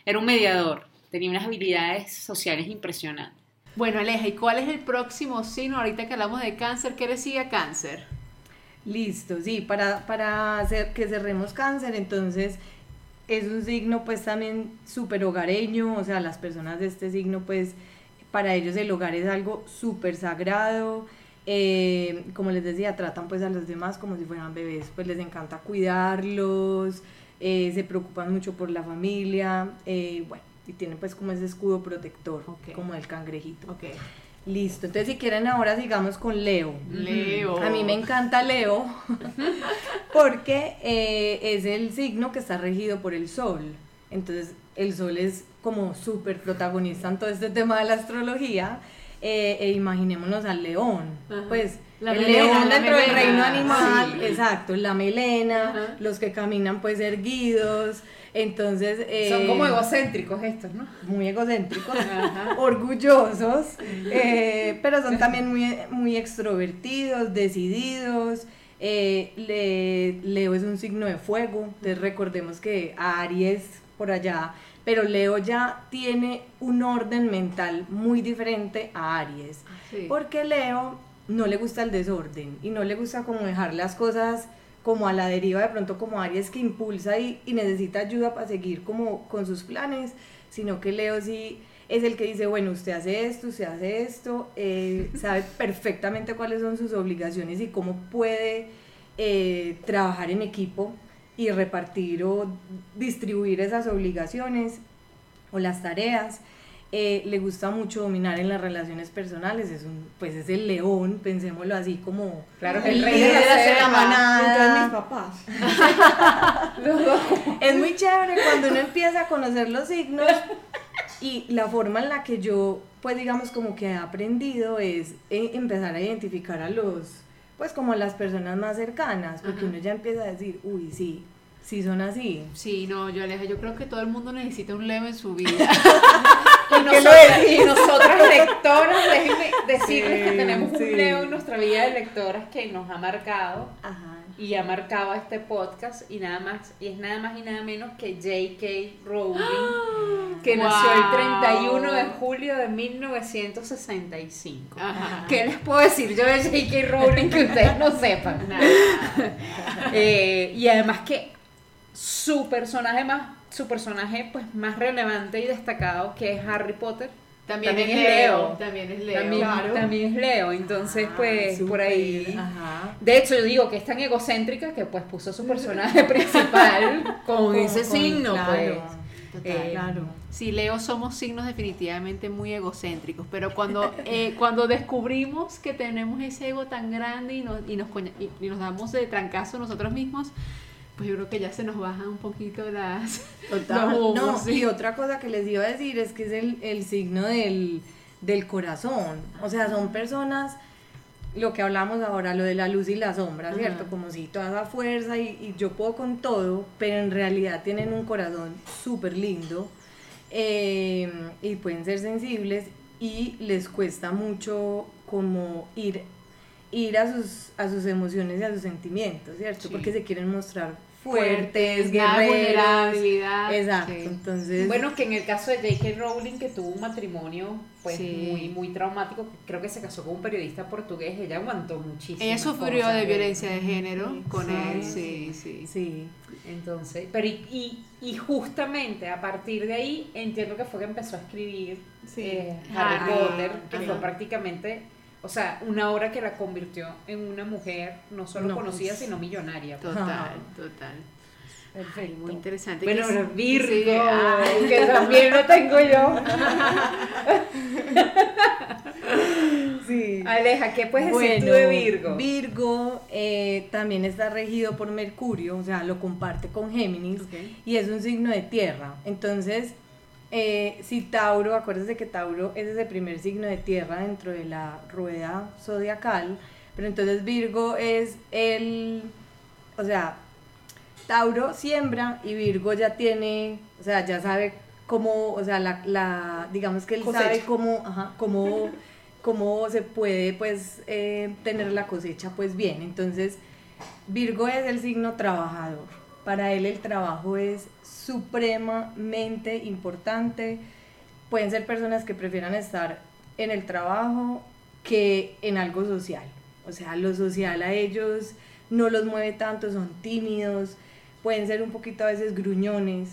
S1: Era un mediador, tenía unas habilidades sociales impresionantes.
S2: Bueno, Aleja, ¿y cuál es el próximo signo ahorita que hablamos de cáncer? ¿Qué le sigue a cáncer?
S3: Listo, sí, para, para hacer que cerremos cáncer, entonces es un signo pues también súper hogareño, o sea, las personas de este signo pues para ellos el hogar es algo súper sagrado, eh, como les decía, tratan pues a los demás como si fueran bebés, pues les encanta cuidarlos, eh, se preocupan mucho por la familia, eh, bueno, y tienen pues como ese escudo protector,
S2: Ok.
S3: como el cangrejito. Listo, entonces si quieren ahora sigamos con Leo.
S2: Leo.
S3: A mí me encanta Leo porque eh, es el signo que está regido por el sol. Entonces el sol es como súper protagonista en todo este tema de la astrología. Eh, e imaginémonos al león.
S2: Ajá.
S3: Pues
S2: La
S3: el
S2: melena,
S3: león dentro del reino animal,
S2: sí.
S3: exacto, la melena,
S2: Ajá.
S3: los que caminan pues erguidos. Entonces...
S1: Son
S3: eh,
S1: como egocéntricos estos, ¿no?
S3: muy egocéntricos,
S1: Ajá.
S3: orgullosos, eh, pero son también muy, muy extrovertidos, decididos. eh, le- Leo es un signo de fuego, entonces recordemos que Aries por allá, pero Leo ya tiene un orden mental muy diferente a Aries,
S2: Sí.
S3: porque Leo no le gusta el desorden y no le gusta como dejar las cosas como a la deriva de pronto como Aries que impulsa y, y necesita ayuda para seguir como con sus planes, sino que Leo sí es el que dice, bueno, usted hace esto, usted hace esto, eh, sabe perfectamente cuáles son sus obligaciones y cómo puede eh, trabajar en equipo y repartir o distribuir esas obligaciones o las tareas. Eh, le gusta mucho dominar en las relaciones personales, es un, pues es el león, pensémoslo así como
S1: Claro,
S3: el
S1: el
S3: rey de
S1: de la selva.
S3: manada.
S4: Entonces mis papás.
S3: Es muy chévere cuando uno empieza a conocer los signos y la forma en la que yo, pues digamos como que he aprendido es eh, empezar a identificar a los, pues como las personas más cercanas, porque
S2: Ajá.
S3: uno ya empieza a decir, uy, sí, sí son así.
S2: Sí, no, yo Aleja, yo creo que todo el mundo necesita un Leo en su vida.
S1: Y nosotras, y nosotras lectoras, déjenme decirles
S3: Sí,
S1: que tenemos
S3: sí.
S1: un Leo en nuestra vida de lectoras que nos ha marcado
S3: Ajá.
S1: Y ha marcado este podcast y nada más y es nada más y nada menos que J.K. Rowling que
S2: Wow.
S1: nació el 31 de julio de 1965.
S2: Ajá.
S1: ¿Qué les puedo decir yo de J.K. Rowling que ustedes no sepan?
S2: Nada.
S1: Eh, y además que su personaje más su personaje pues más relevante y destacado, que es Harry Potter.
S2: También,
S1: También
S2: es Leo.
S1: Leo.
S2: También es Leo.
S1: También,
S3: claro.
S1: también es Leo, entonces
S3: Ah,
S1: pues por ahí...
S3: Ajá.
S1: De hecho, yo digo que es tan egocéntrica que pues puso su personaje principal con, ese
S3: Con-
S1: signo,
S3: claro,
S1: pues.
S2: Total.
S1: Eh,
S3: Claro.
S2: Sí, Leo somos signos definitivamente muy egocéntricos, pero cuando, eh, cuando descubrimos que tenemos ese ego tan grande y nos, y, nos, coña- y- y nos damos de trancazo nosotros mismos, pues yo creo que ya se nos bajan un poquito las...
S3: Total.
S2: Los humos,
S3: no,
S2: sí.
S3: y otra cosa que les iba a decir es que es el, el signo del, del corazón. O sea, son personas, lo que hablamos ahora, lo de la luz y la sombra, ¿cierto?
S2: Ajá.
S3: Como si toda esa fuerza y, y yo puedo con todo, pero en realidad tienen un corazón súper lindo eh, y pueden ser sensibles y les cuesta mucho como ir ir a sus, a sus emociones y a sus sentimientos, ¿cierto?
S2: Sí.
S3: Porque se quieren mostrar fuertes,
S2: vulnerabilidad.
S3: Exacto,
S2: Sí.
S3: entonces...
S1: Bueno, que en el caso de J.K. Rowling, que tuvo un matrimonio pues
S2: Sí.
S1: muy, muy traumático, creo que se casó con un periodista portugués, ella aguantó muchísimo.
S2: Ella sufrió de violencia de género con
S3: Sí.
S2: él, sí, sí.
S3: Sí,
S1: Entonces, pero y, y, y justamente a partir de ahí entiendo que fue que empezó a escribir
S4: Sí.
S1: eh, Harry
S2: Harry,
S1: Potter, que
S2: ajá.
S1: fue prácticamente, o sea, una obra que la convirtió en una mujer no solo
S3: No,
S1: conocida,
S3: pues.
S1: sino millonaria.
S2: Total, total.
S1: Perfecto.
S2: Muy interesante.
S1: Bueno,
S2: Que-
S1: Virgo,
S2: sí, ay.
S1: que también lo tengo yo.
S3: sí.
S1: Aleja, ¿qué puedes decir tú de Virgo?
S3: Virgo eh, también está regido por Mercurio, o sea, lo comparte con Géminis y es un signo de tierra. Entonces, eh, si Tauro, acuérdense que Tauro es ese primer signo de tierra dentro de la rueda zodiacal, pero entonces Virgo es el, o sea, Tauro siembra y Virgo ya tiene, o sea, ya sabe cómo, o sea, la, la digamos que él
S1: Cosecha.
S3: sabe cómo, ajá, cómo, cómo se puede, pues, eh, tener la cosecha, pues bien. Entonces, Virgo es el signo trabajador. Para él el trabajo es supremamente importante. Pueden ser personas que prefieran estar en el trabajo que en algo social. O sea, lo social a ellos no los mueve tanto, son tímidos, pueden ser un poquito a veces gruñones.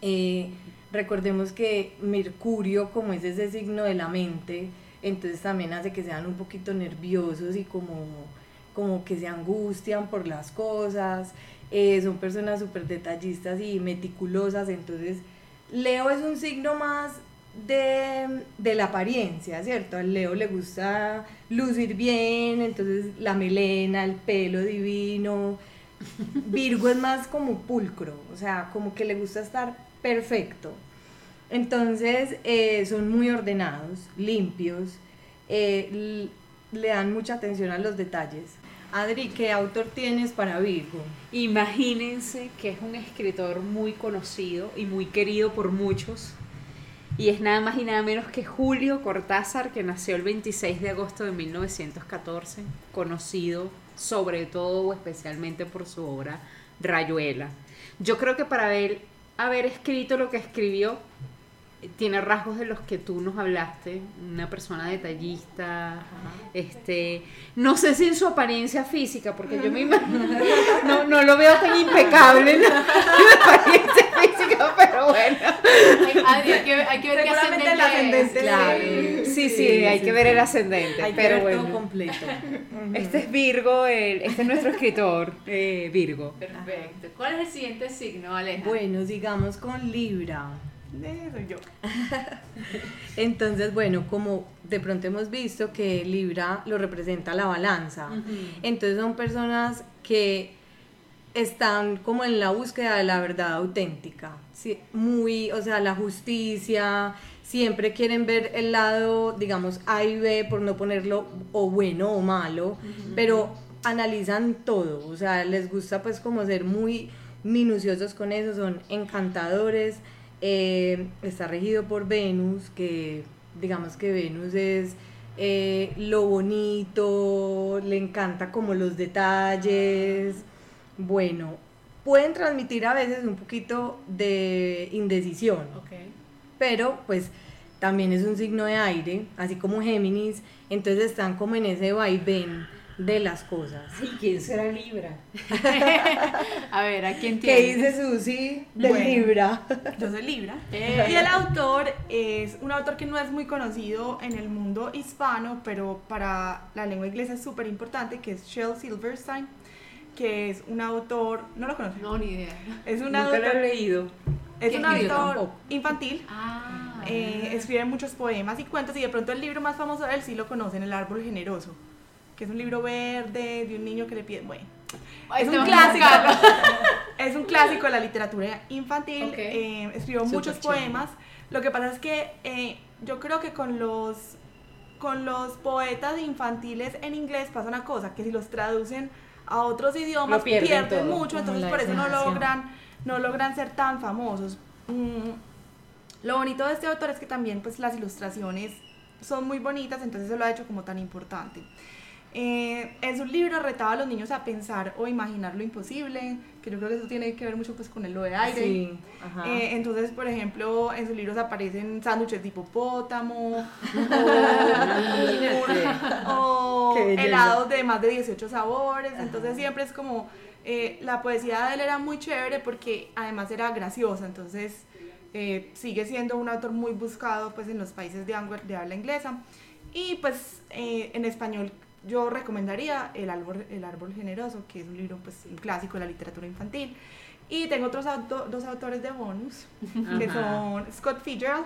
S3: Eh, recordemos que Mercurio, como es ese signo de la mente, entonces también hace que sean un poquito nerviosos y como, como que se angustian por las cosas. Eh, son personas súper detallistas y meticulosas, entonces Leo es un signo más de, de la apariencia, ¿cierto? Al Leo le gusta lucir bien, entonces la melena, el pelo divino. Virgo es más como pulcro, o sea, como que le gusta estar perfecto. Entonces eh, son muy ordenados, limpios, eh, le dan mucha atención a los detalles. Adri, ¿qué autor tienes para Virgo?
S1: Imagínense que es un escritor muy conocido y muy querido por muchos. Y es nada más y nada menos que Julio Cortázar, que nació el 26 de agosto de 1914, conocido sobre todo o especialmente por su obra Rayuela. Yo creo que para haber, haber escrito lo que escribió, tiene rasgos de los que tú nos hablaste, una persona detallista, este, no sé si en su apariencia física, porque yo me imagino, no, no lo veo tan impecable en la apariencia física, pero bueno.
S2: Hay, hay que, hay que ver qué
S4: Seguramente el
S2: ascendente es.
S4: ascendente
S2: Claro.
S1: Sí, sí, hay
S3: sí,
S1: que ver el ascendente,
S3: Hay que
S1: pero
S3: todo
S1: bueno.
S3: completo.
S1: Este es Virgo, el- este es nuestro escritor, eh, Virgo.
S2: Perfecto. ¿Cuál es el siguiente signo, Aleja?
S3: Bueno, sigamos con Libra.
S4: Eh, soy yo.
S3: Entonces, bueno, como de pronto hemos visto que Libra lo representa la balanza, entonces son personas que están como en la búsqueda de la verdad auténtica, sí, muy, o sea, la justicia, siempre quieren ver el lado, digamos, A y B, por no ponerlo o bueno o malo, pero analizan todo, o sea, les gusta pues como ser muy minuciosos con eso, son encantadores, eh, está regido por Venus, que digamos que Venus es eh, lo bonito, le encanta como los detalles, bueno, pueden transmitir a veces un poquito de indecisión, pero pues también es un signo de aire, así como Géminis, entonces están como en ese vaivén de las cosas.
S1: ¿Y quién será Libra?
S2: A ver, ¿a quién
S3: ¿Qué
S2: tiene?
S3: dice Susi de
S4: Bueno.
S3: Libra?
S4: Yo soy Libra.
S2: Eh.
S4: Y el autor es un autor que no es muy conocido en el mundo hispano, pero para la lengua inglesa es súper importante, que es Shel Silverstein, que es un autor, no lo conozco,
S2: No, ni idea.
S4: es un
S1: Nunca lo he
S4: autor,
S1: leído.
S4: es
S2: ¿Qué
S4: un autor infantil.
S2: Ah.
S4: eh, escribe muchos poemas y cuentos y de pronto el libro más famoso de él sí lo conocen, El árbol generoso, que es un libro verde de un niño que le pide, bueno, es un clásico. Es un clásico de la literatura infantil.
S2: Ok.
S4: eh, escribió
S3: Súper
S4: muchos
S3: chévere.
S4: poemas. Lo que pasa es que eh, yo creo que con los, con los poetas infantiles en inglés pasa una cosa, que si los traducen a otros idiomas
S1: Lo pierden
S4: pierden mucho, entonces por eso no logran, no logran ser tan famosos. Mm, lo bonito de este autor es que también pues las ilustraciones son muy bonitas, entonces eso lo ha hecho como tan importante. Eh, en su libro retaba a los niños a pensar o imaginar lo imposible, que yo creo que eso tiene que ver mucho pues con el lo de aire.
S3: Sí, ajá.
S4: Eh, entonces, por ejemplo, en sus libros aparecen sándwiches de hipopótamo o, o helados de más de 18 sabores. Entonces siempre es como, eh, la poesía de él era muy chévere porque además era graciosa. Entonces eh, sigue siendo un autor muy buscado pues en los países de, de habla inglesa. Y pues eh, en español yo recomendaría El árbol, El árbol generoso, que es un libro pues un clásico de la literatura infantil. Y tengo otros auto- dos autores de bonus, que
S1: Ajá.
S4: son Scott Fitzgerald,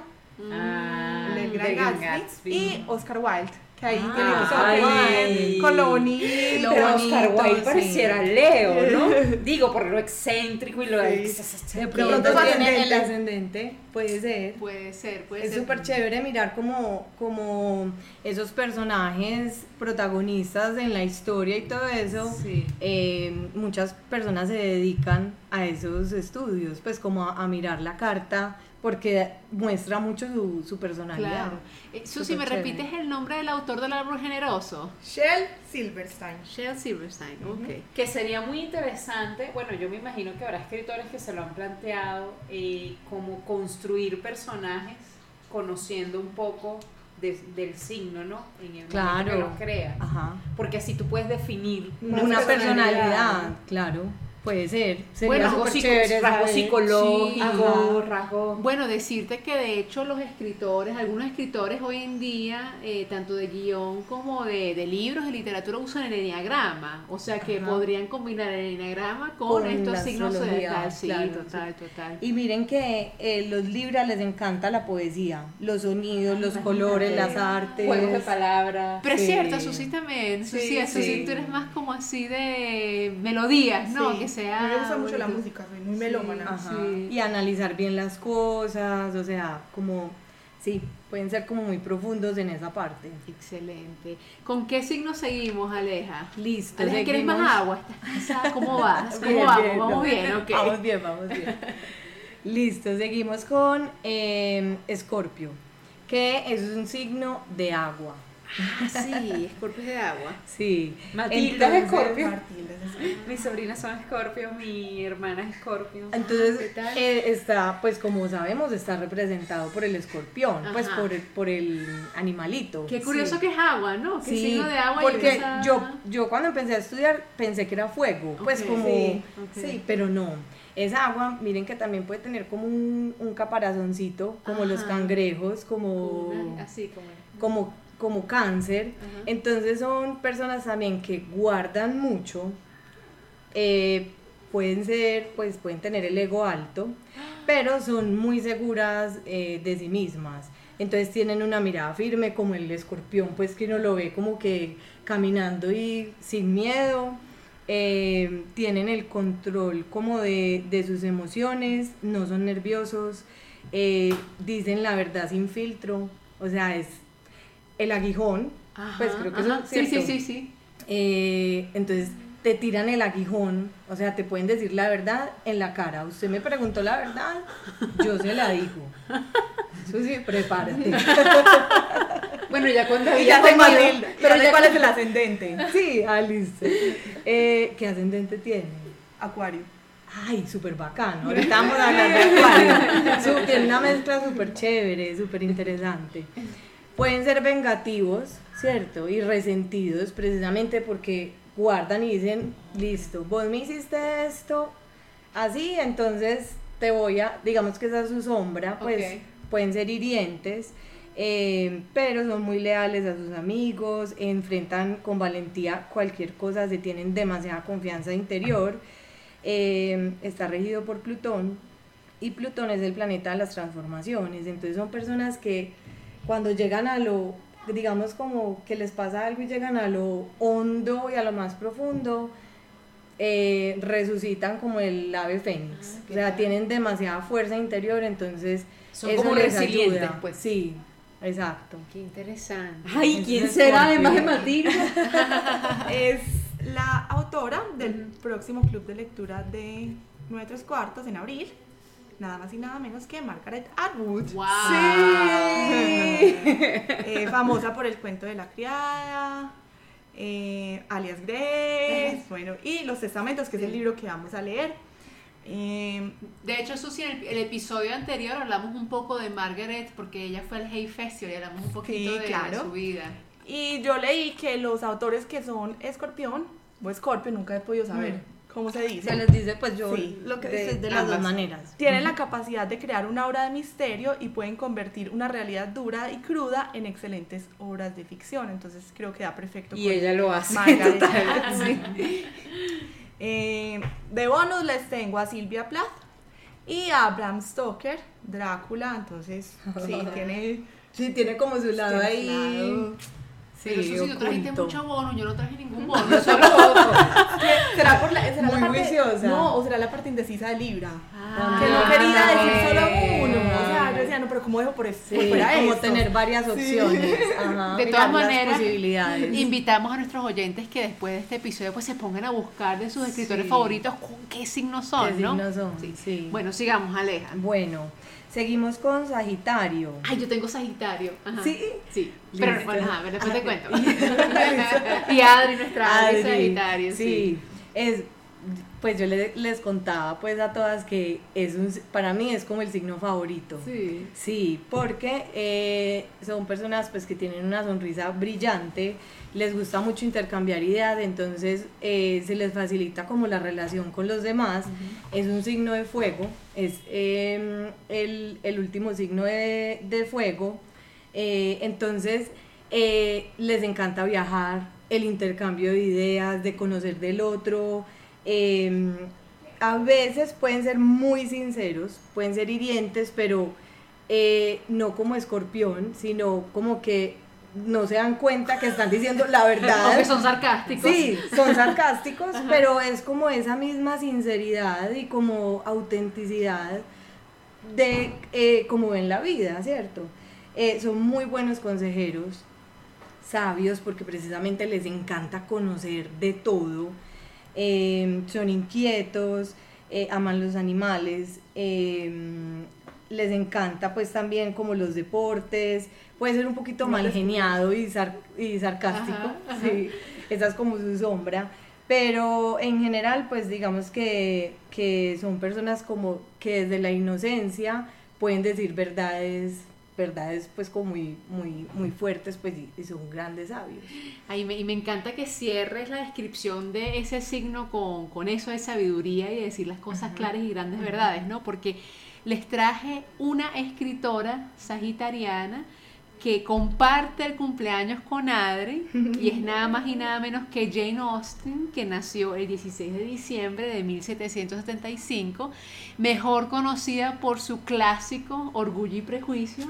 S1: Ah,
S4: Gatsby,
S1: Gatsby.
S4: y Oscar Wilde, que ahí
S3: Ah,
S4: tiene que
S1: ay.
S4: ver con lo bonito.
S3: Lo
S1: Pero
S3: bonito,
S1: Oscar Wilde
S3: sí.
S1: pareciera Leo, ¿no? Digo, por lo excéntrico y lo
S4: Sí.
S3: De
S4: pronto
S3: tiene el
S4: ascendente.
S3: ascendente, puede ser.
S2: Puede ser, puede
S3: Es
S2: ser.
S3: súper chévere mirar como, como esos personajes protagonistas en la historia y todo eso.
S2: Sí.
S3: eh, muchas personas se dedican a esos estudios, pues como a, a mirar la carta, porque muestra mucho su, su personalidad.
S2: Claro. Eh, Susi, ¿me
S3: chévere.
S2: repites el nombre del autor del árbol generoso?
S4: Shel Silverstein.
S2: Shel Silverstein, ok.
S1: Que sería muy interesante, bueno, yo me imagino que habrá escritores que se lo han planteado, eh, como construir personajes conociendo un poco de- del signo, ¿no? En el
S3: Claro.
S1: que lo creas.
S3: Ajá.
S1: Porque así tú puedes definir
S4: Una
S3: Una,
S4: personalidad.
S3: personalidad, claro, puede ser. Sería
S2: Bueno,
S3: chévere Sí,
S1: rasgos...
S2: Bueno, decirte que de hecho los escritores, algunos escritores hoy en día, eh, tanto de guion como de, de libros de literatura, usan el enneagrama. O sea que
S3: Ajá.
S2: podrían combinar el enneagrama con,
S3: Con
S2: estos signos zodiacales. Sí,
S3: claro,
S2: total, total.
S3: Y miren que eh, los libras les encanta la poesía, los sonidos, los colores, las artes.
S1: Juegos de palabras.
S2: Pero es
S3: Sí.
S2: cierto, Susi también. Susi,
S3: Sí,
S2: Susi,
S3: sí.
S2: tú eres más como así de melodías, ¿no?
S4: Sí,
S2: Que sea.
S4: Me gusta mucho la música, soy muy melómana.
S3: Ajá.
S2: Sí.
S3: Y analizar bien las cosas, o sea, como, sí, pueden ser como muy profundos en esa parte.
S2: Excelente. ¿Con qué signo seguimos, Aleja?
S3: Listo.
S2: Aleja, ¿quieres más agua? ¿Cómo vas? ¿Cómo
S3: Bien,
S2: vamos?
S3: bien,
S2: vamos bien, ok.
S3: Vamos bien, vamos bien. Listo, seguimos con eh, Escorpio, que es un signo de agua.
S2: Ah, sí, escorpios de agua.
S3: Sí.
S1: Matilda es
S3: Entonces-
S1: Escorpio.
S4: Martín, desde-
S1: Mis sobrinas son Escorpio, mi hermana es Escorpio.
S3: Entonces,
S2: ¿Qué tal?
S3: eh, está, pues como sabemos, está representado por el escorpión, pues por el, por el animalito.
S2: Qué curioso
S3: Sí.
S2: que es agua, ¿no? Que
S3: Sí,
S2: signo de agua y
S3: porque
S2: esa-
S3: yo, yo cuando empecé a estudiar pensé que era fuego, pues como,
S4: Sí,
S3: sí, pero no. Es agua, miren que también puede tener como un, un caparazoncito, como los cangrejos, como,
S2: Una- así como.
S3: como, como cáncer.
S2: Ajá.
S3: Entonces son personas también que guardan mucho, eh, pueden ser, pues pueden tener el ego alto, pero son muy seguras eh, de sí mismas. Entonces tienen una mirada firme como el escorpión, pues que uno lo ve como que caminando y sin miedo. eh, tienen el control como de, de sus emociones, no son nerviosos, eh, dicen la verdad sin filtro, o sea, es el aguijón, pues creo que
S2: ajá.
S3: eso es
S2: Sí, sí,
S3: cierto.
S2: sí, sí.
S3: Eh, entonces te tiran el aguijón, o sea, te pueden decir la verdad en la cara. Usted me preguntó la verdad, yo se la digo. Eso sí, prepárate.
S2: Bueno, ya cuando
S4: Y ya
S2: había
S4: sé cuál es, pero
S2: ya
S4: cuál es el ascendente.
S3: Sí, ah, listo. Eh, ¿Qué ascendente tiene?
S4: Acuario.
S3: Ay, súper bacano. Ahorita vamos a hablar de acuario. Su- Tiene una mezcla súper chévere, súper interesante. Pueden ser vengativos, ¿cierto? Y resentidos precisamente porque guardan y dicen, listo, vos me hiciste esto así, entonces te voy a, digamos que esa es su sombra, pues
S2: Ok.
S3: pueden ser hirientes, eh, pero son muy leales a sus amigos, enfrentan con valentía cualquier cosa, se tienen demasiada confianza interior, eh, está regido por Plutón y Plutón es el planeta de las transformaciones, entonces son personas que cuando llegan a lo, digamos como que les pasa algo y llegan a lo hondo y a lo más profundo, eh, resucitan como el ave fénix.
S2: Ah,
S3: o sea,
S2: tal.
S3: tienen demasiada fuerza interior, entonces
S1: Son
S3: eso
S1: como
S3: les
S1: resilientes,
S3: ayuda.
S1: pues.
S3: Sí, exacto.
S2: Qué interesante.
S1: Ay, ¿quién
S3: es
S1: será además de Matilde?
S4: Es la autora del próximo club de lectura de Nueve Tres Cuartos en abril. Nada más y nada menos que Margaret Atwood.
S2: Wow.
S4: Eh, famosa por el cuento de la criada, eh, alias Grace, bueno, y Los Testamentos, que es el libro que vamos a leer. Eh,
S2: De hecho, Susi, en el, el episodio anterior hablamos un poco de Margaret porque ella fue al Hay Festival y hablamos un poquito
S4: Sí,
S2: de,
S4: claro.
S2: su vida.
S4: y yo leí que los autores que son escorpión o escorpio, nunca he podido saber cómo se dice.
S3: Se les dice, pues yo
S4: Sí,
S3: lo que
S1: de
S3: de, de las dos maneras.
S4: Tienen la capacidad de crear una obra de misterio y pueden convertir una realidad dura y cruda en excelentes obras de ficción. Entonces creo que da perfecto.
S1: Y
S4: con
S1: ella lo hace. Sí.
S4: Eh, de bonus les tengo a Silvia Plath y a Bram Stoker, Drácula. Entonces, sí, tiene.
S3: Sí, tiene como su lado
S4: tiene
S3: ahí.
S4: lado-
S3: Sí,
S2: Pero Susi, tú trajiste mucho bono, yo no traje ningún bono.
S4: ¿Será, por la, será
S3: Muy
S4: la parte. No, o será la parte indecisa de Libra.
S2: Ah,
S4: que no quería decir solo uno. O sea, yo decía, no, pero ¿cómo dejo por, eso,
S3: Sí,
S4: por
S3: como
S4: esto?
S3: tener varias opciones. Ajá,
S2: De todas maneras. Invitamos a nuestros oyentes que después de este episodio pues se pongan a buscar de sus escritores
S3: Sí.
S2: favoritos con qué signos son,
S3: ¿Qué
S2: ¿no?
S3: signos son?
S2: Sí.
S3: Sí.
S2: Bueno, sigamos, Aleja.
S3: Bueno, seguimos con Sagitario.
S2: Ay, yo tengo Sagitario. Ajá.
S3: Sí.
S2: Sí. Pero bueno, ajá, después te
S3: Ah,
S2: cuento. y Adri, nuestra Adri,
S3: Adri,
S2: Sagitario. Sí.
S3: Sí, es, pues yo le- les contaba pues a todas que es un, para mí es como el signo favorito.
S2: Sí.
S3: Sí, porque eh, son personas pues que tienen una sonrisa brillante, les gusta mucho intercambiar ideas, entonces eh, se les facilita como la relación con los demás. Es un signo de fuego, es eh, el, el último signo de, de fuego, eh, entonces les encanta viajar, el intercambio de ideas, de conocer del otro. Eh, a veces pueden ser muy sinceros, pueden ser hirientes, pero eh, no como escorpión, sino como que no se dan cuenta que están diciendo la verdad.
S2: Aunque son sarcásticos.
S3: Sí, son sarcásticos, pero es como esa misma sinceridad y como autenticidad de eh, como ven la vida, ¿cierto? Eh, son muy buenos consejeros, sabios, porque precisamente les encanta conocer de todo, eh, son inquietos, eh, aman los animales, eh, les encanta pues también como los deportes, puede ser un poquito mal geniado y, sar- y sarcástico,
S2: Ajá, ajá.
S3: sí, esa es como su sombra, pero en general pues digamos que, que son personas como que desde la inocencia pueden decir verdades verdades pues como muy muy muy fuertes pues y, son grandes sabios.
S2: Ay, me- y me encanta que cierres la descripción de ese signo con, con eso de sabiduría y de decir las cosas claras y grandes verdades, ¿no? Porque les traje una escritora sagitariana que comparte el cumpleaños con Adri y es nada más y nada menos que Jane Austen, que nació el 16 de diciembre de 1775, mejor conocida por su clásico Orgullo y Prejuicio,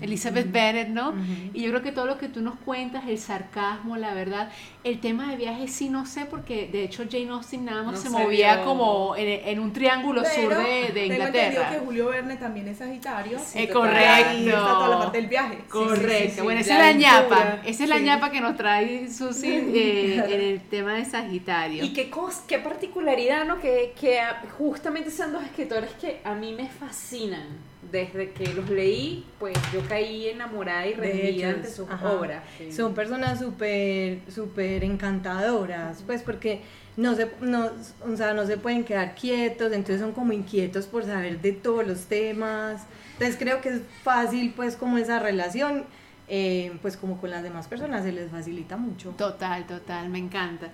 S2: Elizabeth Bennet, ¿no?
S3: Ujú.
S2: Y yo creo que todo lo que tú nos cuentas, el sarcasmo, la verdad, el tema de viajes sí no sé, porque de hecho Jane Austen nada más
S1: No
S2: se
S1: se
S2: movía
S1: vio.
S2: como en, en un triángulo sur de, de Inglaterra.
S4: que Julio Verne también es Sagitario.
S2: Eh,
S4: Y
S2: correcto.
S4: ahí está toda la parte del viaje.
S2: Correcto.
S1: sí,
S2: bueno,
S1: la
S2: esa es la ñapa.
S1: aventura.
S2: Esa es la
S4: Sí.
S2: ñapa que nos trae Susi eh, en el tema de Sagitario.
S1: Y qué, cos- qué particularidad, ¿no? Que, que a- justamente sean dos escritores que a mí me fascinan. Desde que los leí, pues yo caí enamorada y
S3: De
S1: rendida ante su
S3: ajá.
S1: obra.
S3: son personas súper súper encantadoras pues porque no se no, o sea, no se pueden quedar quietos entonces son como inquietos por saber de todos los temas entonces creo que es fácil pues como esa relación eh, pues como con las demás personas se les facilita mucho.
S2: Total, total, me encanta.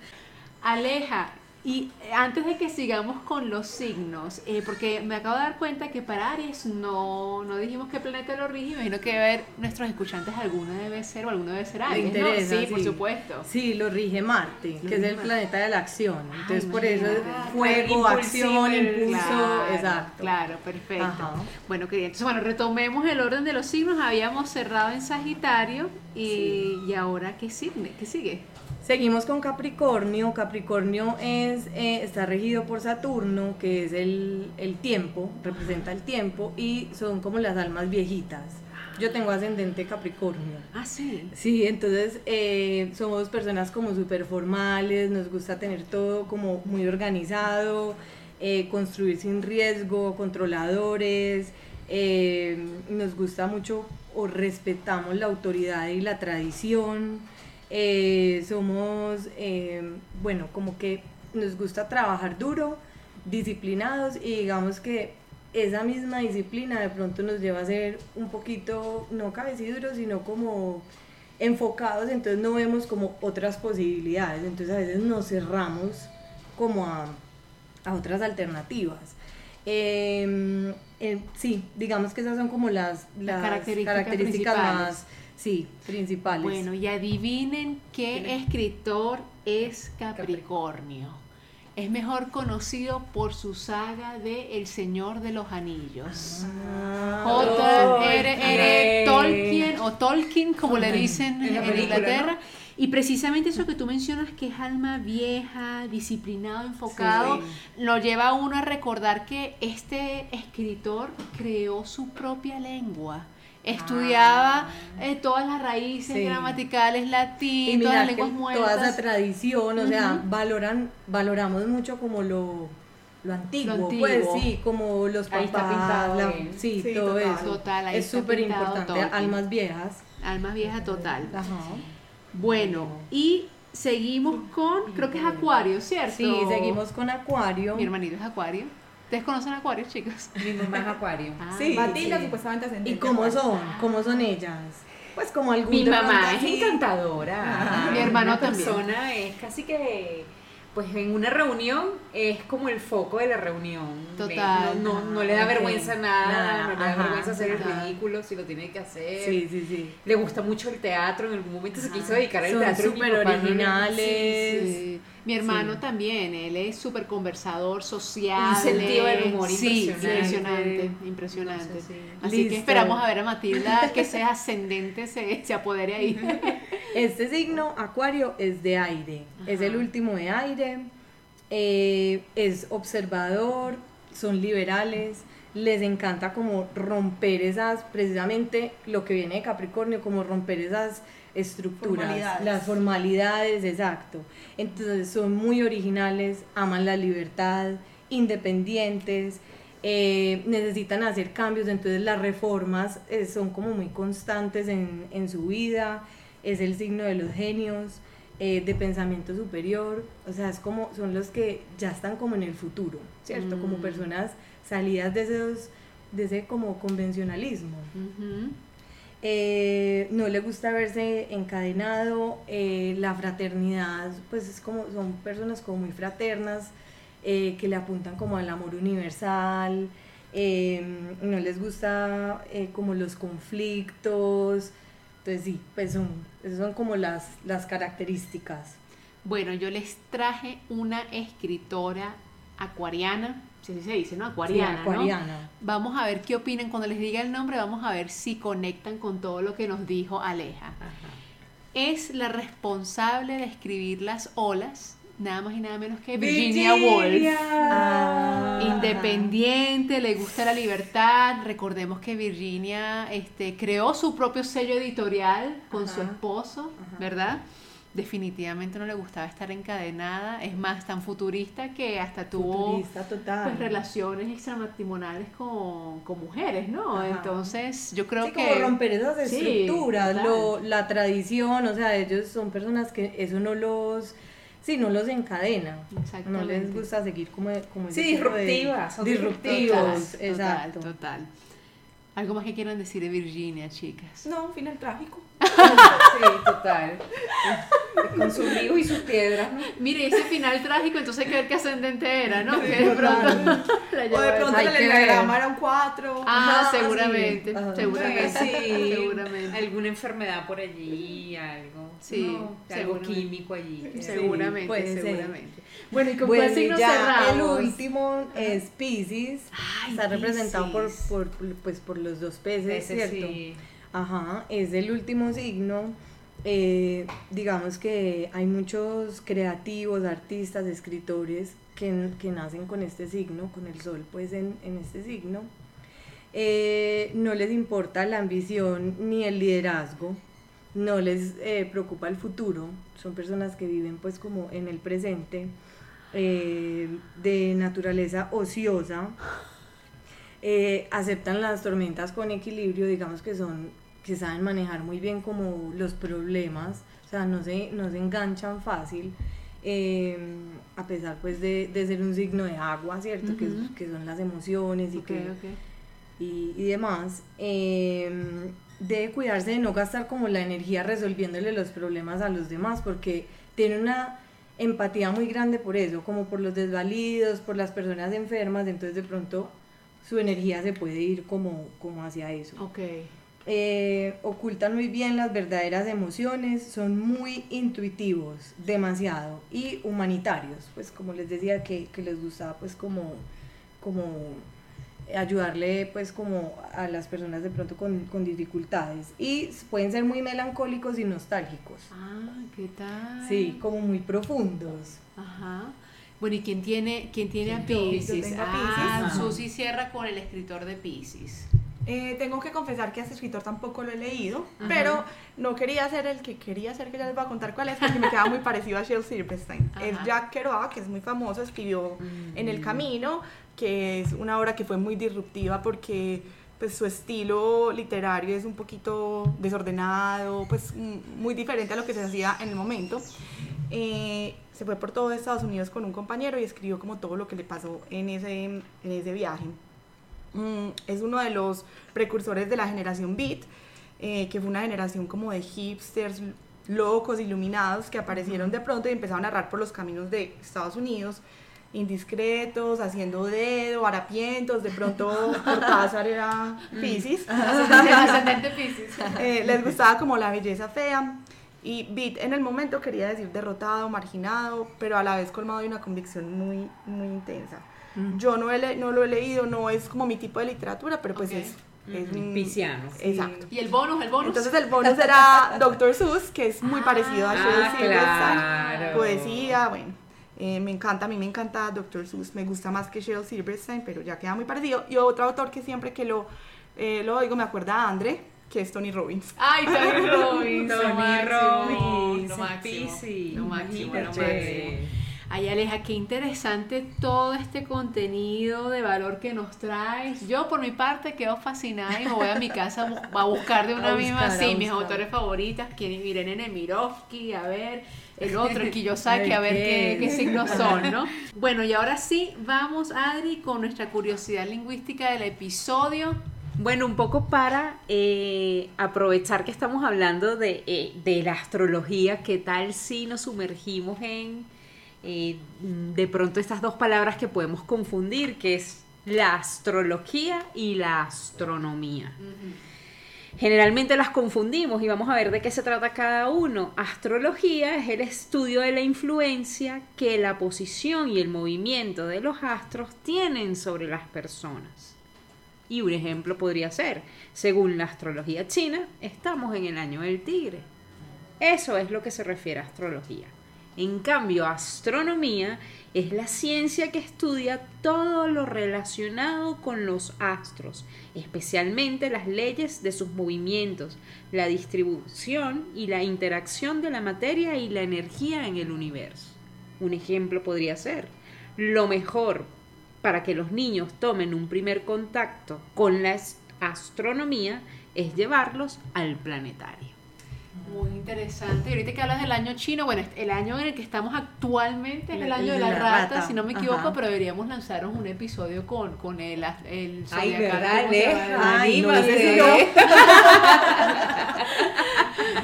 S2: Aleja, y antes de que sigamos con los signos, eh, porque me acabo de dar cuenta que para Aries no, no dijimos qué planeta lo rige, imagino que haber nuestros escuchantes, alguno debe ser o alguno debe ser Aries, ¿no?
S3: interesa,
S2: Sí, por supuesto.
S3: Sí, lo rige Marte,
S2: Lo
S3: que es el
S2: Marte.
S3: planeta de la acción. Entonces, por eso,
S2: imagínate.
S3: fuego, acción, impulso,
S2: Claro,
S3: exacto.
S2: Claro, perfecto.
S3: Ajá.
S2: Bueno, querida, entonces, bueno, retomemos el orden de los signos. Habíamos cerrado en Sagitario y, y ahora, ¿qué, signe, ¿qué sigue?
S3: Seguimos con Capricornio. Capricornio es, eh, está regido por Saturno, que es el, el tiempo, representa el tiempo, y son como las almas viejitas. Yo tengo ascendente Capricornio.
S2: Ah, sí.
S3: Sí, entonces eh, somos personas como súper formales, nos gusta tener todo como muy organizado, eh, construir sin riesgo, controladores, eh, nos gusta mucho o respetamos la autoridad y la tradición, eh, somos, eh, bueno, como que nos gusta trabajar duro, disciplinados y digamos que esa misma disciplina de pronto nos lleva a ser un poquito, no cabeciduros, sino como enfocados, entonces no vemos como otras posibilidades, entonces a veces nos cerramos como a, a otras alternativas. Eh, eh, sí, digamos que esas son como las, las
S2: características
S3: características más sí, principales.
S2: Bueno, y adivinen qué escritor es Capricornio. Es mejor conocido por su saga de El Señor de los Anillos.
S3: Ah,
S2: J.R.R. Tolkien o Tolkien, como le dicen
S1: En
S2: Inglaterra. Y precisamente eso que tú mencionas, que es alma vieja, disciplinado, enfocado, lo lleva a uno a recordar que este escritor creó su propia lengua. Estudiaba eh, todas las raíces
S3: Sí.
S2: gramaticales,
S3: y
S2: latín, todas las lenguas
S3: toda esa
S2: muertas.
S3: tradición, o sea, valoran, valoramos mucho como lo, lo antiguo,
S2: Lo
S3: pues
S2: antiguo.
S3: sí, como los
S1: Ahí está
S3: papás,
S1: pintado
S3: la-
S1: bien.
S3: sí,
S4: Sí,
S3: todo
S4: total.
S3: eso.
S2: Total, ahí
S3: es súper importante, almas viejas.
S2: Alma vieja total.
S3: Ajá.
S2: Bueno, y seguimos con, creo que es Acuario, ¿cierto?
S3: Sí, seguimos con Acuario.
S2: Mi hermanito es Acuario. ¿Ustedes conocen Acuario, chicos?
S1: Mi mamá es acuario.
S2: Ah,
S3: Sí.
S4: Matilda
S3: sí.
S4: supuestamente ascendente.
S3: ¿Y cómo son? ¿Cómo son ellas? Pues como algún
S1: Mi mamá es
S3: así.
S1: encantadora.
S2: Mi hermano
S1: Una
S2: también.
S1: persona es casi que, pues en una reunión es como el foco de la reunión.
S2: Total.
S1: No, no, no le da vergüenza nada,
S3: Nada,
S1: no le da
S3: ajá,
S1: vergüenza hacer el ridículo si lo tiene que hacer.
S3: Sí, sí, sí.
S1: Le gusta mucho el teatro, en algún momento se quiso dedicar al
S3: Son
S1: teatro. mi
S3: súper
S1: papá no le-
S3: originales.
S2: Sí. Mi hermano
S3: Sí.
S2: también, él es súper conversador, social.
S1: Un sentido del humor
S2: sí,
S1: impresionante.
S2: impresionante, impresionante.
S1: Entonces, sí.
S2: Así que esperamos a ver a Matilda que sea ascendente, se, se apodere ahí.
S3: Este signo, Acuario, es de aire. Es el último de aire. eh, es observador, son liberales. Les encanta como romper esas, precisamente lo que viene de Capricornio, como romper esas estructuras,
S4: Formalidades.
S3: las formalidades, exacto. Entonces son muy originales, aman la libertad, independientes, eh, necesitan hacer cambios, entonces las reformas eh, son como muy constantes en, en su vida, es el signo de los genios, eh, de pensamiento superior, o sea, es como, son los que ya están como en el futuro, ¿cierto? Como
S2: Mm.
S3: personas salidas de esos, de ese como convencionalismo.
S2: Ujú.
S3: Eh, no le gusta verse encadenado, eh, la fraternidad, pues es como, son personas como muy fraternas, eh, que le apuntan como al amor universal, eh, no les gusta como los conflictos, entonces sí, pues son, esas son como las, las características.
S2: Bueno, yo les traje una escritora acuariana, si así se dice, ¿no? Acuariana,
S3: Sí,
S2: ¿no?
S3: acuariana.
S2: Vamos a ver qué opinan. Cuando les diga el nombre, vamos a ver si conectan con todo lo que nos dijo Aleja. Es la responsable de escribir las olas, nada más y nada menos que Virginia, Woolf.
S3: Ah.
S2: Independiente, le gusta la libertad. Recordemos que Virginia este, creó su propio sello editorial con su esposo,
S3: Ajá.
S2: ¿verdad? Definitivamente no le gustaba estar encadenada. Es más, tan futurista que hasta tuvo
S3: total.
S2: pues, relaciones extramatrimoniales con, con mujeres, ¿no?
S3: Ajá.
S2: Entonces, yo creo
S3: Sí,
S2: que...
S3: como romper esas
S2: Sí,
S3: estructuras,
S2: total.
S3: lo- la tradición, o sea, ellos son personas que eso no los, sí, no los encadena, no les gusta seguir como, como
S1: Sí,
S3: de-
S1: disruptivas,
S3: disruptivos,
S2: Total,
S3: exacto.
S2: Total, total. Algo más que quieran decir de Virginia, chicas.
S4: No, un final trágico.
S3: Sí, total. Con sus ríos y sus piedras, ¿no?
S2: Mire, ese final trágico, entonces hay que ver qué ascendente era, ¿no?
S4: Sí,
S2: que de pronto la
S4: O de pronto el enneagrama era un 4.
S2: Ah, seguramente, seguramente,
S1: Sí,
S2: seguramente.
S1: alguna enfermedad por allí, algo.
S2: Sí,
S1: ¿no? algo químico allí.
S2: Seguramente,
S3: puede ser.
S2: seguramente. Bueno, ¿y con
S3: Bueno,
S2: cuál signo
S3: ya
S2: cerramos?
S3: el último es Pisces. Está representado por, pues, por los dos peces,
S1: Ese
S3: ¿cierto?
S1: sí.
S3: Ajá, es el último signo. Eh, digamos que hay muchos creativos, artistas, escritores que, que nacen con este signo, con el sol pues en, en este signo. Eh, no les importa la ambición ni el liderazgo, no les eh, preocupa el futuro, son personas que viven pues como en el presente, de naturaleza ociosa, aceptan las tormentas con equilibrio, digamos que son, que saben manejar muy bien como los problemas, o sea, no se, no se enganchan fácil, eh, a pesar pues de, de ser un signo de agua, ¿cierto? que, es-
S2: Ujú.
S3: que son las emociones y
S2: Ok,
S3: que
S2: ok.
S3: y, y demás, eh, debe cuidarse de no gastar como la energía resolviéndole los problemas a los demás, porque tiene una empatía muy grande por eso, como por los desvalidos, por las personas enfermas, entonces de pronto su energía se puede ir como, como hacia eso.
S2: Ok.
S3: Eh, ocultan muy bien las verdaderas emociones, son muy intuitivos, demasiado, y humanitarios, pues como les decía que, que les gusta pues como, como ayudarle pues como a las personas de pronto con, con dificultades y pueden ser muy melancólicos y nostálgicos,
S2: Ah, ¿qué tal?
S3: sí, como muy profundos.
S2: Ajá. Bueno, ¿y quién tiene, quién tiene a
S4: Yo, yo
S2: Pisces?
S4: tengo a
S2: Ah,
S1: Piscis.
S2: Susi cierra con el escritor de Pisces.
S4: Eh, tengo que confesar que a este escritor tampoco lo he leído,
S2: Ajá.
S4: pero no quería ser el que quería ser, que ya les voy a contar cuál es, porque me queda muy parecido a Shel Silverstein. Es. Jack Kerouac, que es muy famoso, escribió En el Camino, que es una obra que fue muy disruptiva porque pues su estilo literario es un poquito desordenado, pues mm, muy diferente a lo que se hacía en el momento. Eh, se fue por todo Estados Unidos con un compañero y escribió como todo lo que le pasó en ese, en ese viaje. Mm, es uno de los precursores de la generación Beat, eh, que fue una generación como de hipsters locos, iluminados, que aparecieron de pronto y empezaron a narrar por los caminos de Estados Unidos, indiscretos, haciendo dedo, harapientos, de pronto Cortázar era Pisces.
S2: Ascendente Pisces.
S4: Eh, les gustaba como la belleza fea. Y Beat en el momento quería decir derrotado, marginado, pero a la vez colmado de una convicción muy, muy intensa. Yo no, he le- no lo he leído, no es como mi tipo de literatura, pero pues es, es un...
S1: Pisciano.
S4: Exacto.
S2: ¿Y el bonus? ¿El bonus?
S4: Entonces el bonus era Dr. Seuss, que es muy parecido a
S1: Ah, claro.
S4: Poesía, bueno. eh, me encanta, a mí me encanta Dr. Seuss, me gusta más que Shel Silverstein, pero ya queda muy parecido. Y otro autor que siempre que lo, eh, lo oigo me acuerda a Andre, que es Tony Robbins.
S2: Ay, Tony Robbins.
S1: Tony Robbins,
S2: Lo máximo. Lo máximo, lo máximo. Ay, Aleja, qué interesante todo este contenido de valor que nos traes. Yo, por mi parte, quedo fascinada y me voy a mi casa a bu- a buscar de una misma, sí, mis autores favoritas, que es Irene Nemirovsky, a ver, el otro, el Kiyosaki, a ver qué, qué signos son, ¿no? Bueno, y ahora sí, vamos, Adri, con nuestra curiosidad lingüística del episodio.
S1: Bueno, un poco para eh, aprovechar que estamos hablando de, eh, de la astrología, ¿qué tal si nos sumergimos en eh, de pronto estas dos palabras que podemos confundir, que es la astrología y la astronomía? Generalmente las confundimos y vamos a ver de qué se trata cada uno. Astrología es el estudio de la influencia que la posición y el movimiento de los astros tienen sobre las personas. Y un ejemplo podría ser, según la astrología china, estamos en el año del tigre. Eso es lo que se refiere a astrología. En cambio, astronomía es la ciencia que estudia todo lo relacionado con los astros, especialmente las leyes de sus movimientos, la distribución y la interacción de la materia y la energía en el universo. Un ejemplo podría ser, lo mejor para que los niños tomen un primer contacto con la as- astronomía es llevarlos al planetario.
S2: Muy interesante. Y ahorita que hablas del año chino, bueno, el año en el que estamos actualmente es el, año de la, rata,
S3: rata.
S2: si no me equivoco,
S3: Ajá.
S2: pero deberíamos lanzarnos un episodio con, con el, el
S1: Ay, ¿verdad,
S3: Ay, no sé si yo-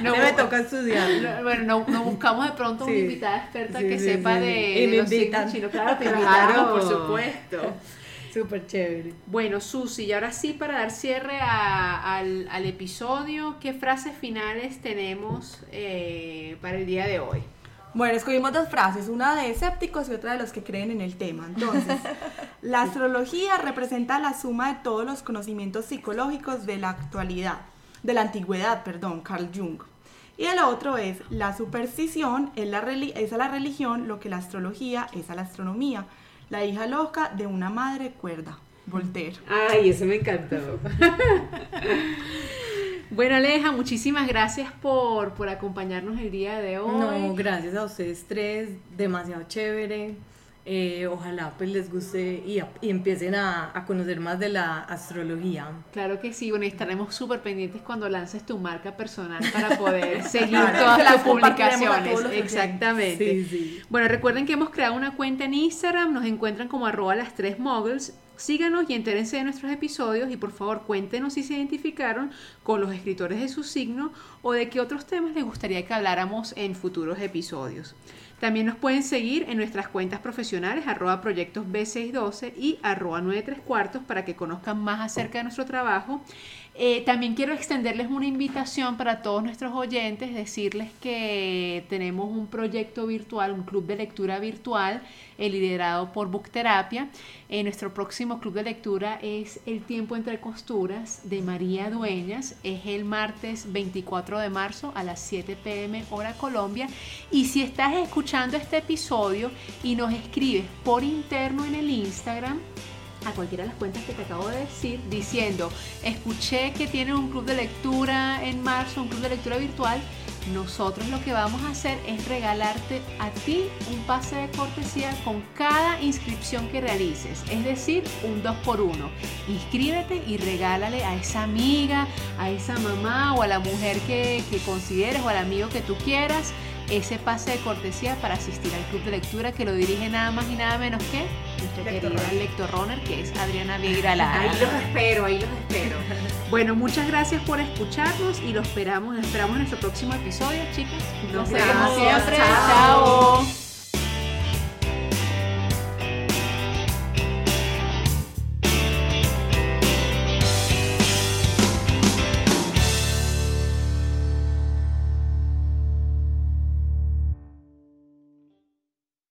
S2: No,
S3: me toca estudiar.
S2: no, bueno, no, no buscamos de pronto una
S3: Sí.
S2: invitada experta
S3: Sí,
S2: que
S3: sí,
S2: sepa de,
S3: Y
S2: de
S3: me
S2: los
S3: invitan.
S2: chinos. Claro, te
S1: Claro.
S2: por supuesto.
S3: Súper chévere.
S2: Bueno, Susi, y ahora sí, para dar cierre a- al, al episodio, ¿qué frases finales tenemos eh, para el día de hoy?
S4: Bueno, escogimos dos frases, una de escépticos y otra de los que creen en el tema. Entonces, la astrología representa la suma de todos los conocimientos psicológicos de la actualidad, de la antigüedad, perdón, Carl Jung. Y el otro es, la superstición es, la es a la religión lo que la astrología es a la astronomía. La hija loca de una madre cuerda, Voltaire.
S2: Ay, eso me encantó. bueno, Aleja, muchísimas gracias por, por acompañarnos el día de hoy.
S3: No, gracias a ustedes tres, demasiado chévere. Eh, ojalá pues les guste y, a- y empiecen a, a conocer más de la astrología.
S2: Claro que sí, bueno, y estaremos súper pendientes cuando lances tu marca personal para poder seguir
S4: Claro,
S2: todas
S4: las
S2: publicaciones. Exactamente.
S3: Sí, sí.
S2: Bueno, recuerden que hemos creado una cuenta en Instagram, nos encuentran como arroba las tres muggles. Síganos y entérense de nuestros episodios y por favor cuéntenos si se identificaron con los escritores de su signo o de qué otros temas les gustaría que habláramos en futuros episodios. También nos pueden seguir en nuestras cuentas profesionales arroba proyectos B612 y arroba 93 cuartos para que conozcan más acerca de nuestro trabajo. Eh, también quiero extenderles una invitación para todos nuestros oyentes, decirles que tenemos un proyecto virtual, un club de lectura virtual, eh, liderado por Book Terapia. Eh, nuestro próximo club de lectura es El tiempo entre costuras de María Dueñas. Es el martes 24 de marzo a las 7 pm hora Colombia. Y si estás escuchando este episodio y nos escribes por interno en el Instagram, a cualquiera de las cuentas que te acabo de decir, diciendo, escuché que tienen un club de lectura en marzo, un club de lectura virtual, nosotros lo que vamos a hacer es regalarte a ti un pase de cortesía con cada inscripción que realices, es decir, un 2 por 1 Inscríbete y regálale a esa amiga, a esa mamá o a la mujer que, que consideres o al amigo que tú quieras ese pase de cortesía para asistir al club de lectura que lo dirige nada más y nada menos que nuestra
S4: Lector
S2: querida
S4: runner.
S2: lector runner que es Adriana Vieira Lara.
S1: Ahí los espero, ahí los espero.
S2: Bueno, muchas gracias por escucharnos y lo esperamos, esperamos en nuestro próximo episodio, chicos. Nos
S1: vemos.
S2: siempre.
S1: Chao.
S2: Chao.